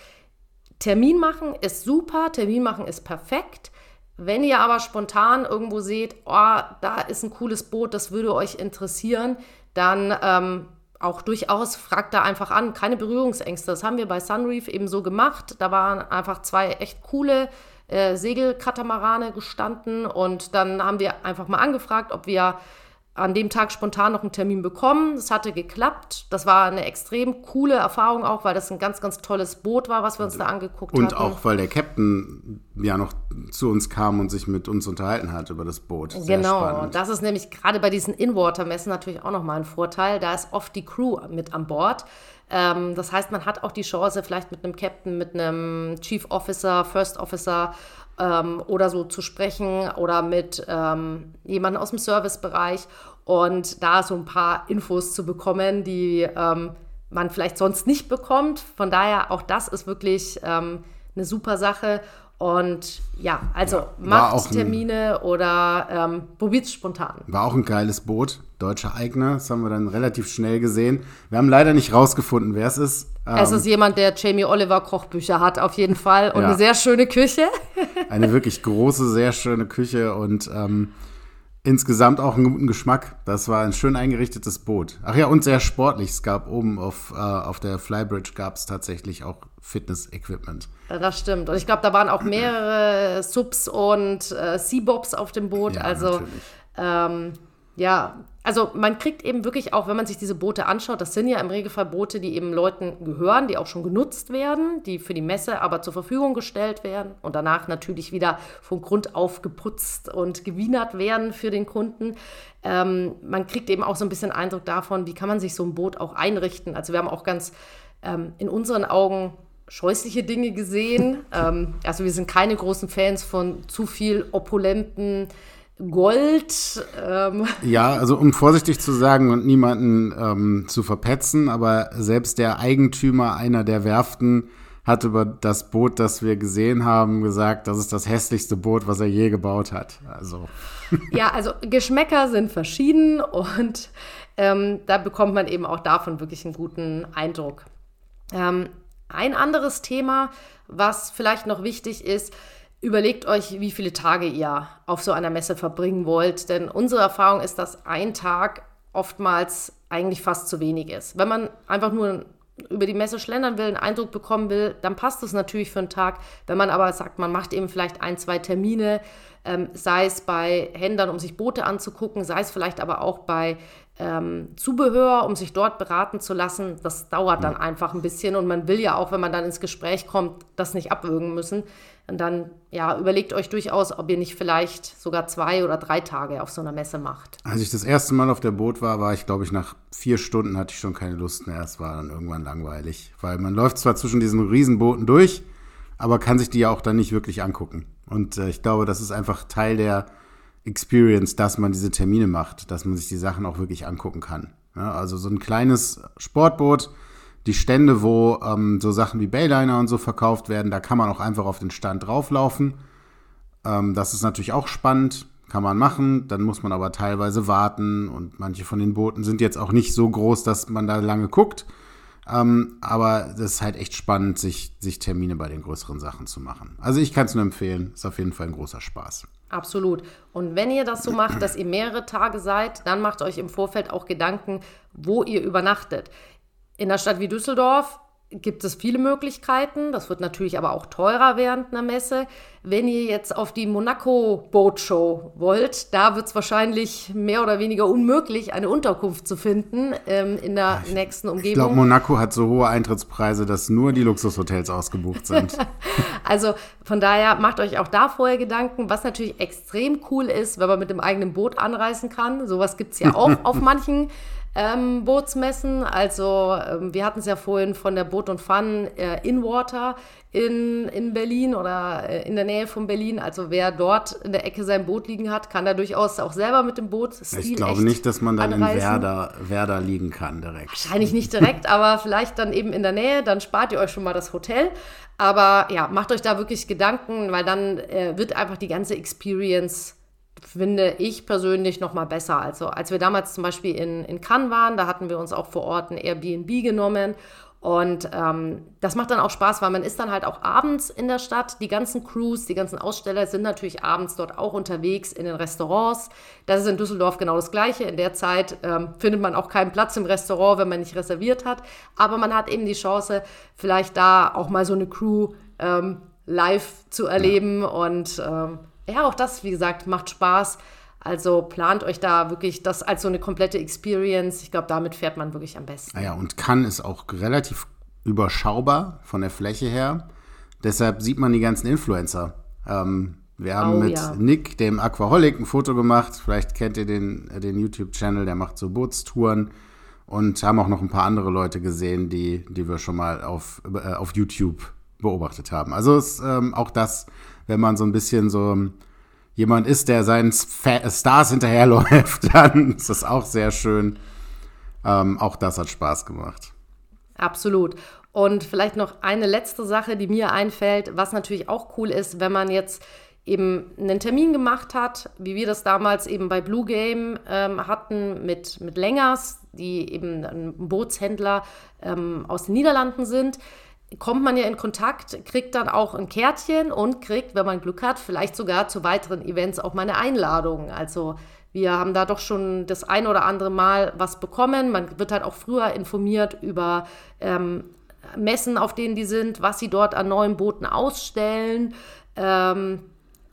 Termin machen ist super, Termin machen ist perfekt. Wenn ihr aber spontan irgendwo seht, oh, da ist ein cooles Boot, das würde euch interessieren, dann ähm, auch durchaus fragt da einfach an, keine Berührungsängste. Das haben wir bei Sunreef eben so gemacht. Da waren einfach zwei echt coole äh, Segelkatamarane gestanden und dann haben wir einfach mal angefragt, ob wir an dem Tag spontan noch einen Termin bekommen. Das hatte geklappt. Das war eine extrem coole Erfahrung auch, weil das ein ganz, ganz tolles Boot war, was wir uns da angeguckt und hatten. Und auch, weil der Captain ja noch zu uns kam und sich mit uns unterhalten hat über das Boot. Sehr genau, spannend. das ist nämlich gerade bei diesen In-Water-Messen natürlich auch nochmal ein Vorteil. Da ist oft die Crew mit an Bord. Ähm, das heißt, man hat auch die Chance, vielleicht mit einem Captain, mit einem Chief Officer, First Officer ähm, oder so zu sprechen oder mit ähm, jemandem aus dem Servicebereich und da so ein paar Infos zu bekommen, die ähm, man vielleicht sonst nicht bekommt. Von daher, auch das ist wirklich ähm, eine super Sache. Und ja, also ja, macht Termine ein, oder ähm, probiert es spontan. War auch ein geiles Boot, deutscher Eigner. Das haben wir dann relativ schnell gesehen. Wir haben leider nicht rausgefunden, wer es ist. es ist ähm, jemand, der Jamie Oliver Kochbücher hat, auf jeden Fall. Und ja. eine sehr schöne Küche. eine wirklich große, sehr schöne Küche und ähm, insgesamt auch einen guten Geschmack. Das war ein schön eingerichtetes Boot. Ach ja, und sehr sportlich. Es gab oben auf, äh, auf der Flybridge gab es tatsächlich auch Fitness-Equipment. Das stimmt. Und ich glaube, da waren auch mehrere Subs und äh, Seabobs auf dem Boot. Ja, also ähm, ja, also man kriegt eben wirklich auch, wenn man sich diese Boote anschaut, das sind ja im Regelfall Boote, die eben Leuten gehören, die auch schon genutzt werden, die für die Messe aber zur Verfügung gestellt werden und danach natürlich wieder von Grund auf geputzt und gewienert werden für den Kunden. Ähm, man kriegt eben auch so ein bisschen Eindruck davon, wie kann man sich so ein Boot auch einrichten. Also wir haben auch ganz ähm, in unseren Augen scheußliche Dinge gesehen. ähm, also wir sind keine großen Fans von zu viel opulenten Gold. Ähm. Ja, also um vorsichtig zu sagen und niemanden ähm, zu verpetzen, aber selbst der Eigentümer einer der Werften hat über das Boot, das wir gesehen haben, gesagt, das ist das hässlichste Boot, was er je gebaut hat. Also. Ja, also Geschmäcker sind verschieden und ähm, da bekommt man eben auch davon wirklich einen guten Eindruck. Ähm, ein anderes Thema, was vielleicht noch wichtig ist, überlegt euch, wie viele Tage ihr auf so einer Messe verbringen wollt. Denn unsere Erfahrung ist, dass ein Tag oftmals eigentlich fast zu wenig ist. Wenn man einfach nur über die Messe schlendern will, einen Eindruck bekommen will, dann passt es natürlich für einen Tag. Wenn man aber sagt, man macht eben vielleicht ein, zwei Termine, ähm, sei es bei Händlern, um sich Boote anzugucken, sei es vielleicht aber auch bei ähm, Zubehör, um sich dort beraten zu lassen. Das dauert dann einfach ein bisschen und man will ja auch, wenn man dann ins Gespräch kommt, das nicht abwürgen müssen. Und dann ja, überlegt euch durchaus, ob ihr nicht vielleicht sogar zwei oder drei Tage auf so einer Messe macht. Als ich das erste Mal auf der Boot war, war ich, glaube ich, nach vier Stunden hatte ich schon keine Lust mehr. Es war dann irgendwann langweilig, weil man läuft zwar zwischen diesen Riesenbooten durch, aber kann sich die ja auch dann nicht wirklich angucken. Und äh, ich glaube, das ist einfach Teil der Experience, dass man diese Termine macht, dass man sich die Sachen auch wirklich angucken kann. Ja, also so ein kleines Sportboot, die Stände, wo ähm, so Sachen wie Bayliner und so verkauft werden, da kann man auch einfach auf den Stand drauflaufen. Ähm, das ist natürlich auch spannend, kann man machen. Dann muss man aber teilweise warten und manche von den Booten sind jetzt auch nicht so groß, dass man da lange guckt. Ähm, aber das ist halt echt spannend, sich, sich Termine bei den größeren Sachen zu machen. Also ich kann es nur empfehlen, ist auf jeden Fall ein großer Spaß. Absolut. Und wenn ihr das so macht, dass ihr mehrere Tage seid, dann macht euch im Vorfeld auch Gedanken, wo ihr übernachtet. In einer Stadt wie Düsseldorf gibt es viele Möglichkeiten. Das wird natürlich aber auch teurer während einer Messe. Wenn ihr jetzt auf die Monaco Boat Show wollt, da wird es wahrscheinlich mehr oder weniger unmöglich, eine Unterkunft zu finden ähm, in der ich, nächsten Umgebung. Ich glaube, Monaco hat so hohe Eintrittspreise, dass nur die Luxushotels ausgebucht sind. also von daher macht euch auch da vorher Gedanken, was natürlich extrem cool ist, wenn man mit dem eigenen Boot anreisen kann. Sowas gibt es ja auch auf manchen ähm, Bootsmessen. Also ähm, wir hatten es ja vorhin von der Boot und Fun äh, in Water in, in Berlin oder äh, in der Nähe von Berlin. Also wer dort in der Ecke sein Boot liegen hat, kann da durchaus auch selber mit dem Boot Ich glaube nicht, dass man dann anreisen. in Werder, Werder liegen kann direkt. Wahrscheinlich nicht direkt, aber vielleicht dann eben in der Nähe. Dann spart ihr euch schon mal das Hotel. Aber ja, macht euch da wirklich Gedanken, weil dann äh, wird einfach die ganze Experience finde ich persönlich noch mal besser. Also als wir damals zum Beispiel in, in Cannes waren, da hatten wir uns auch vor Ort ein Airbnb genommen und ähm, das macht dann auch Spaß, weil man ist dann halt auch abends in der Stadt. Die ganzen Crews, die ganzen Aussteller sind natürlich abends dort auch unterwegs in den Restaurants. Das ist in Düsseldorf genau das Gleiche. In der Zeit ähm, findet man auch keinen Platz im Restaurant, wenn man nicht reserviert hat. Aber man hat eben die Chance, vielleicht da auch mal so eine Crew ähm, live zu erleben. Und ähm, ja, auch das, wie gesagt, macht Spaß. Also plant euch da wirklich das als so eine komplette Experience. Ich glaube, damit fährt man wirklich am besten. Naja, und Cannes ist auch relativ überschaubar von der Fläche her. Deshalb sieht man die ganzen Influencer. Ähm, wir haben oh, mit ja. Nick, dem Aquaholic, ein Foto gemacht. Vielleicht kennt ihr den, den YouTube-Channel, der macht so Bootstouren. Und haben auch noch ein paar andere Leute gesehen, die, die wir schon mal auf, äh, auf YouTube beobachtet haben. Also ist ähm, auch das, wenn man so ein bisschen so jemand ist, der seinen Stars hinterherläuft, dann ist das auch sehr schön. Ähm, auch das hat Spaß gemacht. Absolut. Und vielleicht noch eine letzte Sache, die mir einfällt, was natürlich auch cool ist, wenn man jetzt eben einen Termin gemacht hat, wie wir das damals eben bei Blue Game ähm, hatten mit, mit Längers, die eben ein Bootshändler ähm, aus den Niederlanden sind kommt man ja in Kontakt, kriegt dann auch ein Kärtchen und kriegt, wenn man Glück hat, vielleicht sogar zu weiteren Events auch mal eine Einladung. Also wir haben da doch schon das ein oder andere Mal was bekommen. Man wird halt auch früher informiert über ähm, Messen, auf denen die sind, was sie dort an neuen Booten ausstellen. Ähm,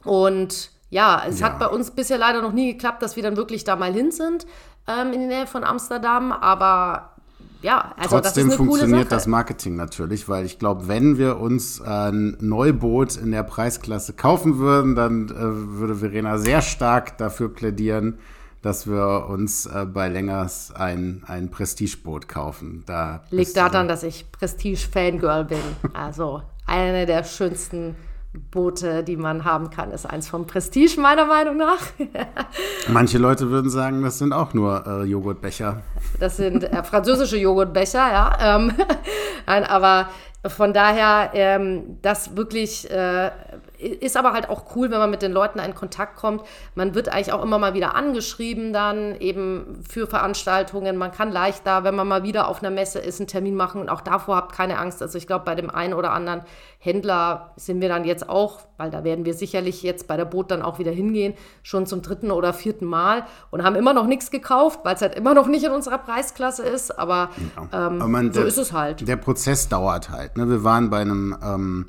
und ja, es ja. hat bei uns bisher leider noch nie geklappt, dass wir dann wirklich da mal hin sind ähm, in der Nähe von Amsterdam. Aber ja, also Trotzdem das funktioniert das Marketing natürlich, weil ich glaube, wenn wir uns ein Neuboot in der Preisklasse kaufen würden, dann äh, würde Verena sehr stark dafür plädieren, dass wir uns äh, bei Längers ein, ein Prestigeboot kaufen. Da Liegt daran, dass ich Prestige-Fangirl bin. Also eine der schönsten Boote, die man haben kann, ist eins vom Prestige, meiner Meinung nach. Manche Leute würden sagen, das sind auch nur äh, Joghurtbecher. Das sind äh, französische Joghurtbecher, ja. Ähm, Nein, aber von daher, ähm, das wirklich äh, ist aber halt auch cool, wenn man mit den Leuten in Kontakt kommt. Man wird eigentlich auch immer mal wieder angeschrieben dann eben für Veranstaltungen. Man kann leichter, wenn man mal wieder auf einer Messe ist, einen Termin machen und auch davor habt keine Angst. Also ich glaube, bei dem einen oder anderen Händler sind wir dann jetzt auch, weil da werden wir sicherlich jetzt bei der Boot dann auch wieder hingehen, schon zum dritten oder vierten Mal und haben immer noch nichts gekauft, weil es halt immer noch nicht in unserer Preisklasse ist. Aber, ja. ähm, aber man, so der, ist es halt. Der Prozess dauert halt. Ne? Wir waren bei einem ähm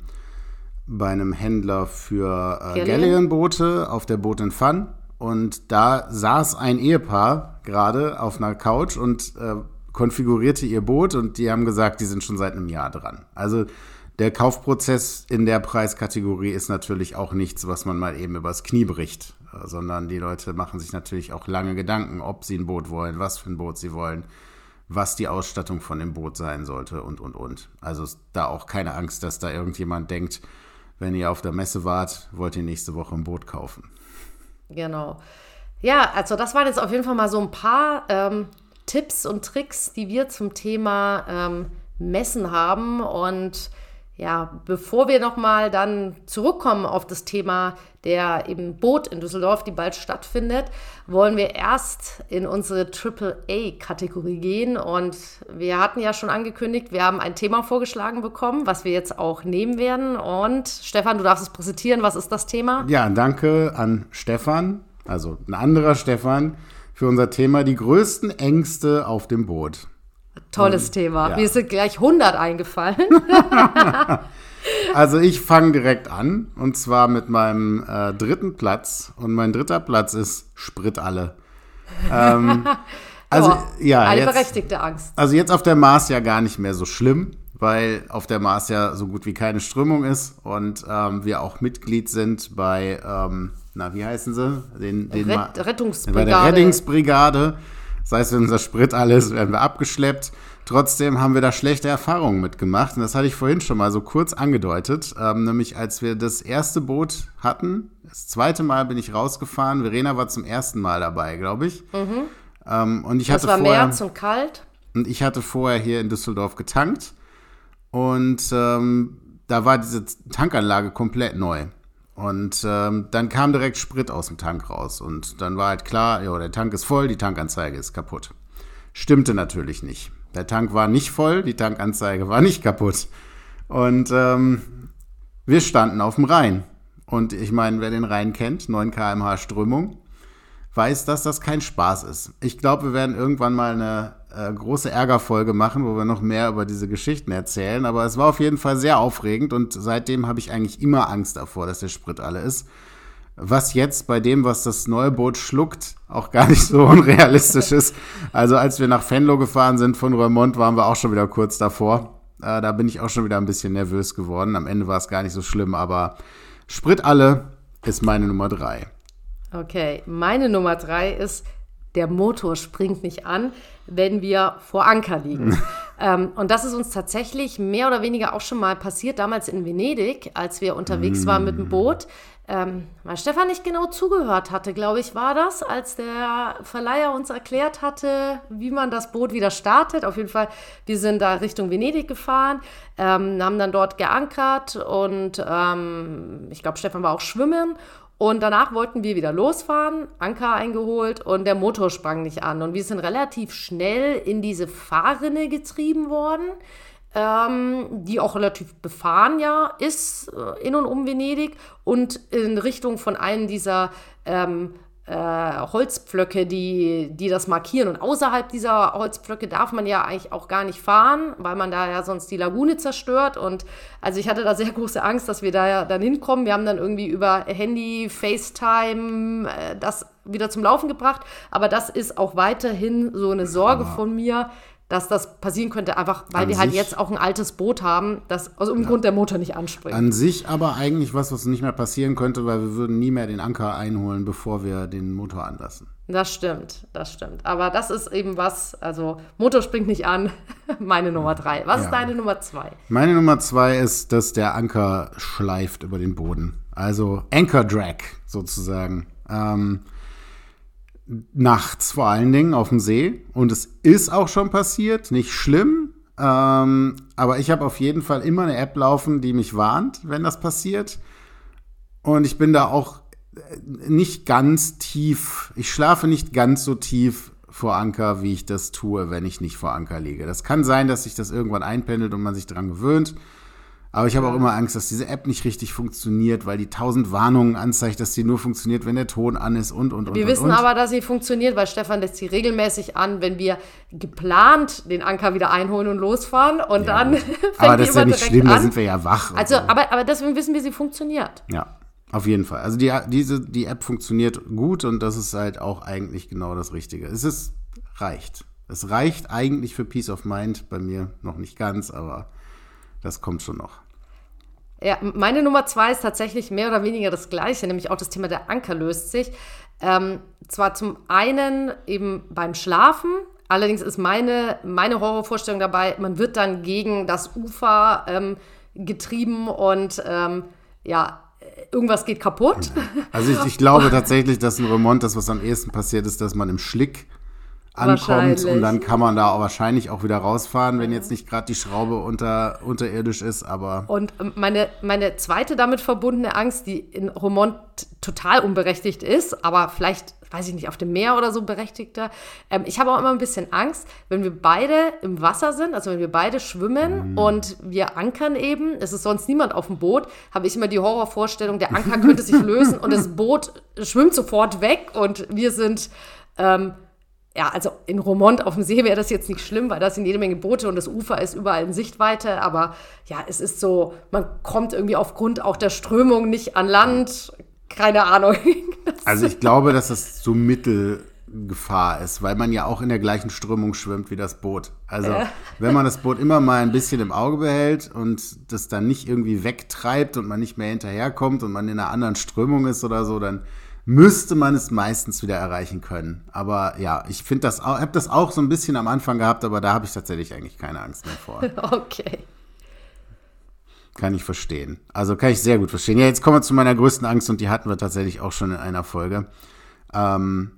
bei einem Händler für äh, Galleon-Boote auf der Boot in Fun. Und da saß ein Ehepaar gerade auf einer Couch und äh, konfigurierte ihr Boot und die haben gesagt, die sind schon seit einem Jahr dran. Also der Kaufprozess in der Preiskategorie ist natürlich auch nichts, was man mal eben übers Knie bricht, äh, sondern die Leute machen sich natürlich auch lange Gedanken, ob sie ein Boot wollen, was für ein Boot sie wollen, was die Ausstattung von dem Boot sein sollte und, und, und. Also ist da auch keine Angst, dass da irgendjemand denkt, wenn ihr auf der Messe wart, wollt ihr nächste Woche ein Boot kaufen. Genau. Ja, also das waren jetzt auf jeden Fall mal so ein paar ähm, Tipps und Tricks, die wir zum Thema ähm, Messen haben. Und ja, bevor wir nochmal dann zurückkommen auf das Thema der eben Boot in Düsseldorf, die bald stattfindet, wollen wir erst in unsere AAA-Kategorie gehen. Und wir hatten ja schon angekündigt, wir haben ein Thema vorgeschlagen bekommen, was wir jetzt auch nehmen werden. Und Stefan, du darfst es präsentieren. Was ist das Thema? Ja, danke an Stefan, also ein anderer Stefan, für unser Thema die größten Ängste auf dem Boot. Tolles Und, Thema. ja. Mir sind gleich 100 eingefallen. Also ich fange direkt an und zwar mit meinem äh, dritten Platz und mein dritter Platz ist Spritalle. Ähm, also Ja, ja, Eine jetzt, berechtigte Angst. also jetzt auf der Mars ja gar nicht mehr so schlimm, weil auf der Mars ja so gut wie keine Strömung ist und ähm, wir auch Mitglied sind bei, ähm, na wie heißen sie? Den, den Ma- Ret Rettungsbrigade. bei der Rettungsbrigade. Das heißt, wenn unser Sprit alles, werden wir abgeschleppt. Trotzdem haben wir da schlechte Erfahrungen mitgemacht. Und das hatte ich vorhin schon mal so kurz angedeutet. Ähm, nämlich als wir das erste Boot hatten, das zweite Mal bin ich rausgefahren. Verena war zum ersten Mal dabei, glaube ich. Ähm, und ich Mhm. Das hatte war vorher, März und kalt. und ich hatte vorher hier in Düsseldorf getankt. Und ähm, da war diese Tankanlage komplett neu. Und ähm, dann kam direkt Sprit aus dem Tank raus. Und dann war halt klar, ja, der Tank ist voll, die Tankanzeige ist kaputt. Stimmte natürlich nicht. Der Tank war nicht voll, die Tankanzeige war nicht kaputt. Und ähm, wir standen auf dem Rhein. Und ich meine, wer den Rhein kennt, 9 km/h Strömung, weiß, dass das kein Spaß ist. Ich glaube, wir werden irgendwann mal eine äh, große Ärgerfolge machen, wo wir noch mehr über diese Geschichten erzählen. Aber es war auf jeden Fall sehr aufregend und seitdem habe ich eigentlich immer Angst davor, dass der Sprit alle ist. Was jetzt bei dem, was das neue Boot schluckt, auch gar nicht so unrealistisch ist. Also als wir nach Venlo gefahren sind von Roermond, waren wir auch schon wieder kurz davor. Äh, da bin ich auch schon wieder ein bisschen nervös geworden. Am Ende war es gar nicht so schlimm, aber Sprit alle ist meine Nummer drei. Okay, meine Nummer drei ist, der Motor springt nicht an, wenn wir vor Anker liegen. ähm, und das ist uns tatsächlich mehr oder weniger auch schon mal passiert, damals in Venedig, als wir unterwegs waren mit dem Boot. Ähm, weil Stefan nicht genau zugehört hatte, glaube ich, war das, als der Verleiher uns erklärt hatte, wie man das Boot wieder startet. Auf jeden Fall, wir sind da Richtung Venedig gefahren, ähm, haben dann dort geankert und ähm, ich glaube, Stefan war auch schwimmen. Und danach wollten wir wieder losfahren, Anker eingeholt und der Motor sprang nicht an. Und wir sind relativ schnell in diese Fahrrinne getrieben worden, ähm, die auch relativ befahren ja ist, äh, in und um Venedig und in Richtung von einem dieser ähm, äh, Holzpflöcke, die, die das markieren. Und außerhalb dieser Holzpflöcke darf man ja eigentlich auch gar nicht fahren, weil man da ja sonst die Lagune zerstört. Und also ich hatte da sehr große Angst, dass wir da ja dann hinkommen. Wir haben dann irgendwie über Handy, FaceTime äh, das wieder zum Laufen gebracht. Aber das ist auch weiterhin so eine Sorge von mir, dass das passieren könnte, einfach weil An wir halt jetzt auch ein altes Boot haben, das aus irgendeinem Grund der Motor nicht anspringt. An sich aber eigentlich was, was nicht mehr passieren könnte, weil wir würden nie mehr den Anker einholen, bevor wir den Motor anlassen. Das stimmt, das stimmt. Aber das ist eben was, also Motor springt nicht an, meine Nummer drei. Was Ja. ist deine Nummer zwei? Meine Nummer zwei ist, dass der Anker schleift über den Boden. Also Anchor Drag sozusagen. Ähm, nachts vor allen Dingen auf dem See. Und es ist auch schon passiert, nicht schlimm. Ähm, aber ich habe auf jeden Fall immer eine App laufen, die mich warnt, wenn das passiert. Und ich bin da auch äh, nicht ganz tief, ich schlafe nicht ganz so tief vor Anker, wie ich das tue, wenn ich nicht vor Anker liege. Das kann sein, dass sich das irgendwann einpendelt und man sich daran gewöhnt. Aber ich habe auch immer Angst, dass diese App nicht richtig funktioniert, weil die tausend Warnungen anzeigt, dass sie nur funktioniert, wenn der Ton an ist und und und. Wir und, wissen und. aber, dass sie funktioniert, weil Stefan lässt sie regelmäßig an, wenn wir geplant den Anker wieder einholen und losfahren. Und dann fängt aber das ist ja nicht schlimm, da an. sind wir ja wach. Also, so. aber, aber deswegen wissen wir, sie funktioniert. Ja, auf jeden Fall. Also die, diese, die App funktioniert gut und das ist halt auch eigentlich genau das Richtige. Es ist, reicht. Es reicht eigentlich für Peace of Mind, bei mir noch nicht ganz, aber das kommt schon noch. Ja, meine Nummer zwei ist tatsächlich mehr oder weniger das Gleiche, nämlich auch das Thema der Anker löst sich. Ähm, zwar zum einen eben beim Schlafen, allerdings ist meine, meine Horrorvorstellung dabei, man wird dann gegen das Ufer ähm, getrieben und ähm, ja, irgendwas geht kaputt. Also ich, ich glaube tatsächlich, dass in Remont das, was am ehesten passiert ist, dass man im Schlick ankommt und dann kann man da auch wahrscheinlich auch wieder rausfahren, wenn jetzt nicht gerade die Schraube unter, unterirdisch ist, aber Und ähm, meine, meine zweite damit verbundene Angst, die in Romont total unberechtigt ist, aber vielleicht, weiß ich nicht, auf dem Meer oder so berechtigter. Ähm, ich habe auch immer ein bisschen Angst, wenn wir beide im Wasser sind, also wenn wir beide schwimmen und wir ankern eben, es ist sonst niemand auf dem Boot, habe ich immer die Horrorvorstellung, der Anker könnte sich lösen und das Boot schwimmt sofort weg und wir sind ähm, ja, also in Romont auf dem See wäre das jetzt nicht schlimm, weil da sind jede Menge Boote und das Ufer ist überall in Sichtweite. Aber ja, es ist so, man kommt irgendwie aufgrund auch der Strömung nicht an Land. Keine Ahnung. also ich glaube, dass es so Mittelgefahr ist, weil man ja auch in der gleichen Strömung schwimmt wie das Boot. Also äh. wenn man das Boot immer mal ein bisschen im Auge behält und das dann nicht irgendwie wegtreibt und man nicht mehr hinterherkommt und man in einer anderen Strömung ist oder so, dann müsste man es meistens wieder erreichen können. Aber ja, ich finde das auch, habe das auch so ein bisschen am Anfang gehabt, aber da habe ich tatsächlich eigentlich keine Angst mehr vor. Okay. Kann ich verstehen. Also kann ich sehr gut verstehen. Ja, jetzt kommen wir zu meiner größten Angst und die hatten wir tatsächlich auch schon in einer Folge. Ähm,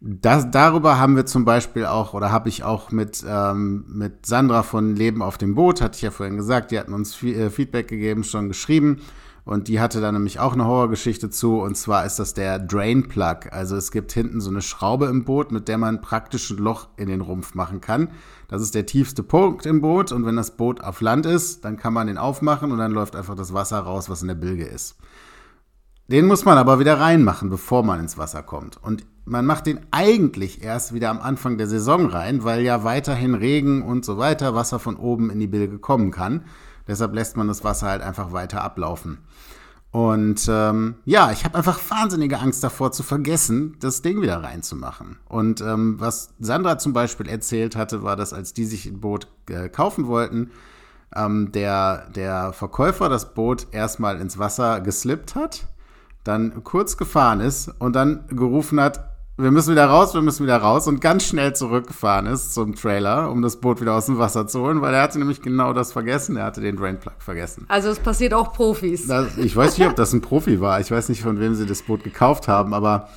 das, darüber haben wir zum Beispiel auch, oder habe ich auch mit, ähm, mit Sandra von Leben auf dem Boot, hatte ich ja vorhin gesagt, die hatten uns äh, Feedback gegeben, schon geschrieben. Und die hatte da nämlich auch eine Horrorgeschichte zu. Und zwar ist das der Drain Plug. Also es gibt hinten so eine Schraube im Boot, mit der man praktisch ein Loch in den Rumpf machen kann. Das ist der tiefste Punkt im Boot. Und wenn das Boot auf Land ist, dann kann man den aufmachen und dann läuft einfach das Wasser raus, was in der Bilge ist. Den muss man aber wieder reinmachen, bevor man ins Wasser kommt. Und man macht den eigentlich erst wieder am Anfang der Saison rein, weil ja weiterhin Regen und so weiter Wasser von oben in die Bilge kommen kann. Deshalb lässt man das Wasser halt einfach weiter ablaufen. Und ähm, ja, ich habe einfach wahnsinnige Angst davor zu vergessen, das Ding wieder reinzumachen. Und ähm, was Sandra zum Beispiel erzählt hatte, war, dass als die sich ein Boot äh, kaufen wollten, ähm, der, der Verkäufer das Boot erstmal ins Wasser geslippt hat, dann kurz gefahren ist und dann gerufen hat, wir müssen wieder raus, wir müssen wieder raus und ganz schnell zurückgefahren ist zum Trailer, um das Boot wieder aus dem Wasser zu holen, weil er hatte nämlich genau das vergessen. Er hatte den Drainplug vergessen. Also es passiert auch Profis. Das, ich weiß nicht, ob das ein Profi war. Ich weiß nicht, von wem sie das Boot gekauft haben, aber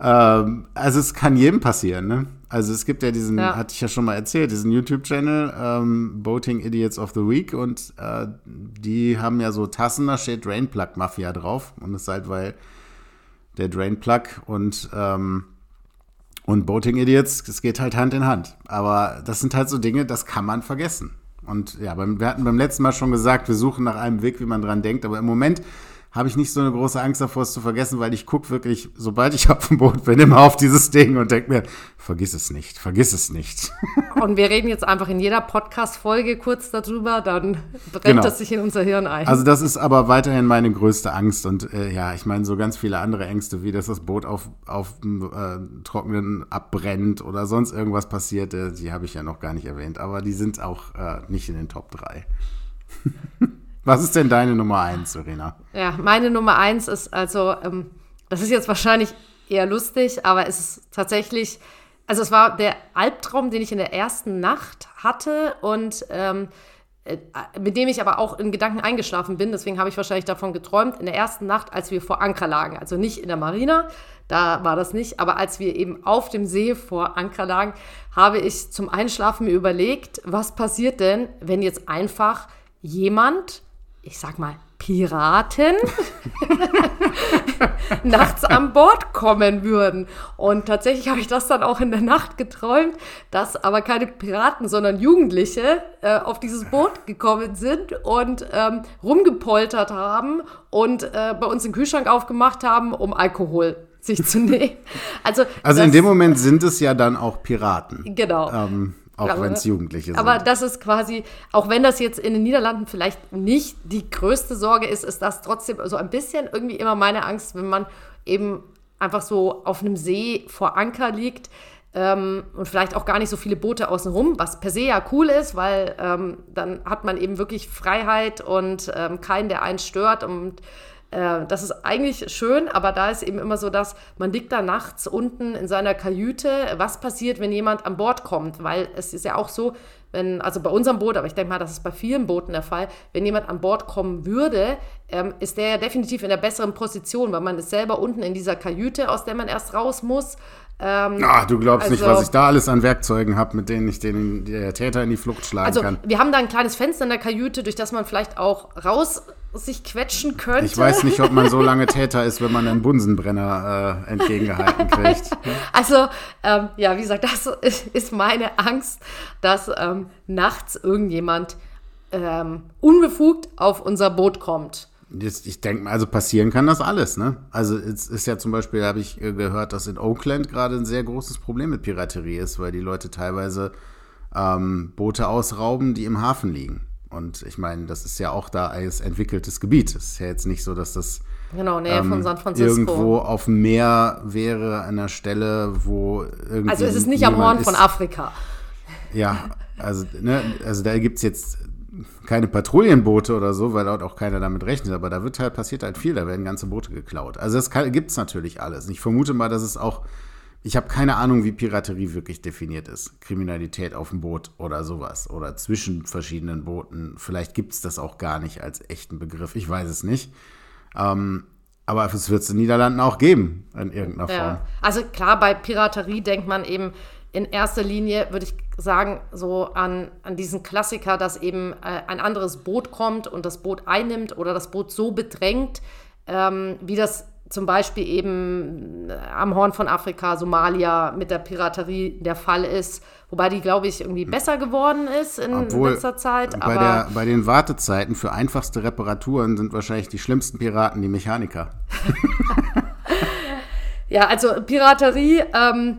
ähm, also es kann jedem passieren. Ne? Also es gibt ja diesen, ja. hatte ich ja schon mal erzählt, diesen YouTube-Channel ähm, Boating Idiots of the Week und äh, die haben ja so Tassen, da steht Drainplug Mafia drauf und das ist halt, weil der Drainplug und ähm, und Boating Idiots, das geht halt Hand in Hand. Aber das sind halt so Dinge, das kann man vergessen. Und ja, wir hatten beim letzten Mal schon gesagt, wir suchen nach einem Weg, wie man dran denkt. Aber im Moment habe ich nicht so eine große Angst davor, es zu vergessen, weil ich gucke wirklich, sobald ich auf dem Boot bin, immer auf dieses Ding und denke mir, vergiss es nicht, vergiss es nicht. Und wir reden jetzt einfach in jeder Podcast-Folge kurz darüber, dann brennt genau. das sich in unser Hirn ein. Also das ist aber weiterhin meine größte Angst und äh, ja, ich meine so ganz viele andere Ängste, wie dass das Boot auf, auf dem äh, Trockenen abbrennt oder sonst irgendwas passiert, äh, die habe ich ja noch gar nicht erwähnt, aber die sind auch äh, nicht in den Top 3. Was ist denn deine Nummer eins, Serena? Ja, meine Nummer eins ist also, ähm, das ist jetzt wahrscheinlich eher lustig, aber es ist tatsächlich, also es war der Albtraum, den ich in der ersten Nacht hatte und ähm, äh, mit dem ich aber auch in Gedanken eingeschlafen bin. Deswegen habe ich wahrscheinlich davon geträumt, in der ersten Nacht, als wir vor Anker lagen. Also nicht in der Marina, da war das nicht, aber als wir eben auf dem See vor Anker lagen, habe ich zum Einschlafen mir überlegt, was passiert denn, wenn jetzt einfach jemand ich sag mal, Piraten nachts an Bord kommen würden. Und tatsächlich habe ich das dann auch in der Nacht geträumt, dass aber keine Piraten, sondern Jugendliche äh, auf dieses Boot gekommen sind und ähm, rumgepoltert haben und äh, bei uns den Kühlschrank aufgemacht haben, um Alkohol sich zu nehmen. Also, also in dem Moment sind es ja dann auch Piraten. Genau. Ähm, auch wenn es Jugendliche sind. Aber das ist quasi, auch wenn das jetzt in den Niederlanden vielleicht nicht die größte Sorge ist, ist das trotzdem so ein bisschen irgendwie immer meine Angst, wenn man eben einfach so auf einem See vor Anker liegt ähm, und vielleicht auch gar nicht so viele Boote außenrum, was per se ja cool ist, weil ähm, dann hat man eben wirklich Freiheit und ähm, keinen, der einen stört und äh, das ist eigentlich schön, aber da ist eben immer so, dass man liegt da nachts unten in seiner Kajüte. Was passiert, wenn jemand an Bord kommt? Weil es ist ja auch so, wenn, also bei unserem Boot, aber ich denke mal, das ist bei vielen Booten der Fall, wenn jemand an Bord kommen würde, ähm, ist der ja definitiv in der besseren Position, weil man ist selber unten in dieser Kajüte, aus der man erst raus muss. Ähm, Ach, du glaubst also, nicht, was ich da alles an Werkzeugen habe, mit denen ich den der Täter in die Flucht schlagen also, kann. Wir haben da ein kleines Fenster in der Kajüte, durch das man vielleicht auch raus sich quetschen könnte. Ich weiß nicht, ob man so lange Täter ist, wenn man einen Bunsenbrenner äh, entgegengehalten kriegt. Also, ähm, ja, wie gesagt, das ist meine Angst, dass ähm, nachts irgendjemand ähm, unbefugt auf unser Boot kommt. Jetzt, ich denke, also passieren kann das alles, ne? Also es ist ja zum Beispiel, habe ich äh, gehört, dass in Oakland gerade ein sehr großes Problem mit Piraterie ist, weil die Leute teilweise ähm, Boote ausrauben, die im Hafen liegen. Und ich meine, das ist ja auch da ein entwickeltes Gebiet. Es ist ja jetzt nicht so, dass das genau, Nähe ähm, irgendwo auf dem Meer wäre, an einer Stelle, wo irgendwie. Also es ist nicht am Horn von Afrika. Ja, also, ne, also da gibt es jetzt keine Patrouillenboote oder so, weil dort auch keiner damit rechnet, aber da wird halt, passiert halt viel, da werden ganze Boote geklaut. Also das gibt es natürlich alles. Ich vermute mal, dass es auch, ich habe keine Ahnung, wie Piraterie wirklich definiert ist. Kriminalität auf dem Boot oder sowas oder zwischen verschiedenen Booten. Vielleicht gibt es das auch gar nicht als echten Begriff, ich weiß es nicht. Ähm, aber es wird es in den Niederlanden auch geben, in irgendeiner ja. Form. Also klar, bei Piraterie denkt man eben, in erster Linie würde ich sagen, so an, an diesen Klassiker, dass eben äh, ein anderes Boot kommt und das Boot einnimmt oder das Boot so bedrängt, ähm, wie das zum Beispiel eben äh, am Horn von Afrika, Somalia mit der Piraterie der Fall ist. Wobei die, glaube ich, irgendwie besser geworden ist in Obwohl, letzter Zeit. Bei, der, bei den Wartezeiten für einfachste Reparaturen sind wahrscheinlich die schlimmsten Piraten die Mechaniker. ja, also Piraterie. Ähm,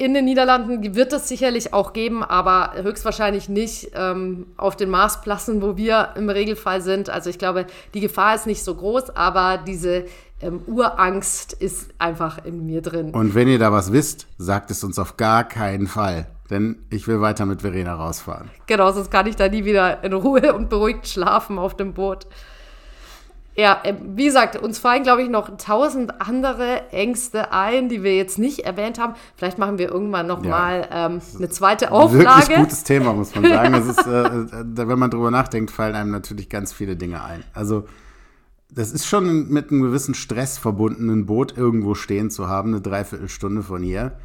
in den Niederlanden wird es sicherlich auch geben, aber höchstwahrscheinlich nicht ähm, auf den Marsplassen, wo wir im Regelfall sind. Also ich glaube, die Gefahr ist nicht so groß, aber diese ähm, Urangst ist einfach in mir drin. Und wenn ihr da was wisst, sagt es uns auf gar keinen Fall. Denn ich will weiter mit Verena rausfahren. Genau, sonst kann ich da nie wieder in Ruhe und beruhigt schlafen auf dem Boot. Ja, äh, wie gesagt, uns fallen, glaube ich, noch tausend andere Ängste ein, die wir jetzt nicht erwähnt haben. Vielleicht machen wir irgendwann noch ja. mal ähm, eine zweite Auflage. Wirklich gutes Thema, muss man sagen. ist, äh, äh, wenn man drüber nachdenkt, fallen einem natürlich ganz viele Dinge ein. Also das ist schon mit einem gewissen Stress verbunden, ein Boot irgendwo stehen zu haben, eine Dreiviertelstunde von hier.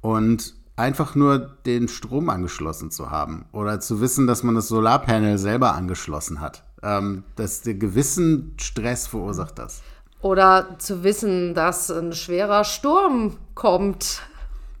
Und einfach nur den Strom angeschlossen zu haben. Oder zu wissen, dass man das Solarpanel selber angeschlossen hat ähm, dass der gewissen Stress verursacht das. Oder zu wissen, dass ein schwerer Sturm kommt.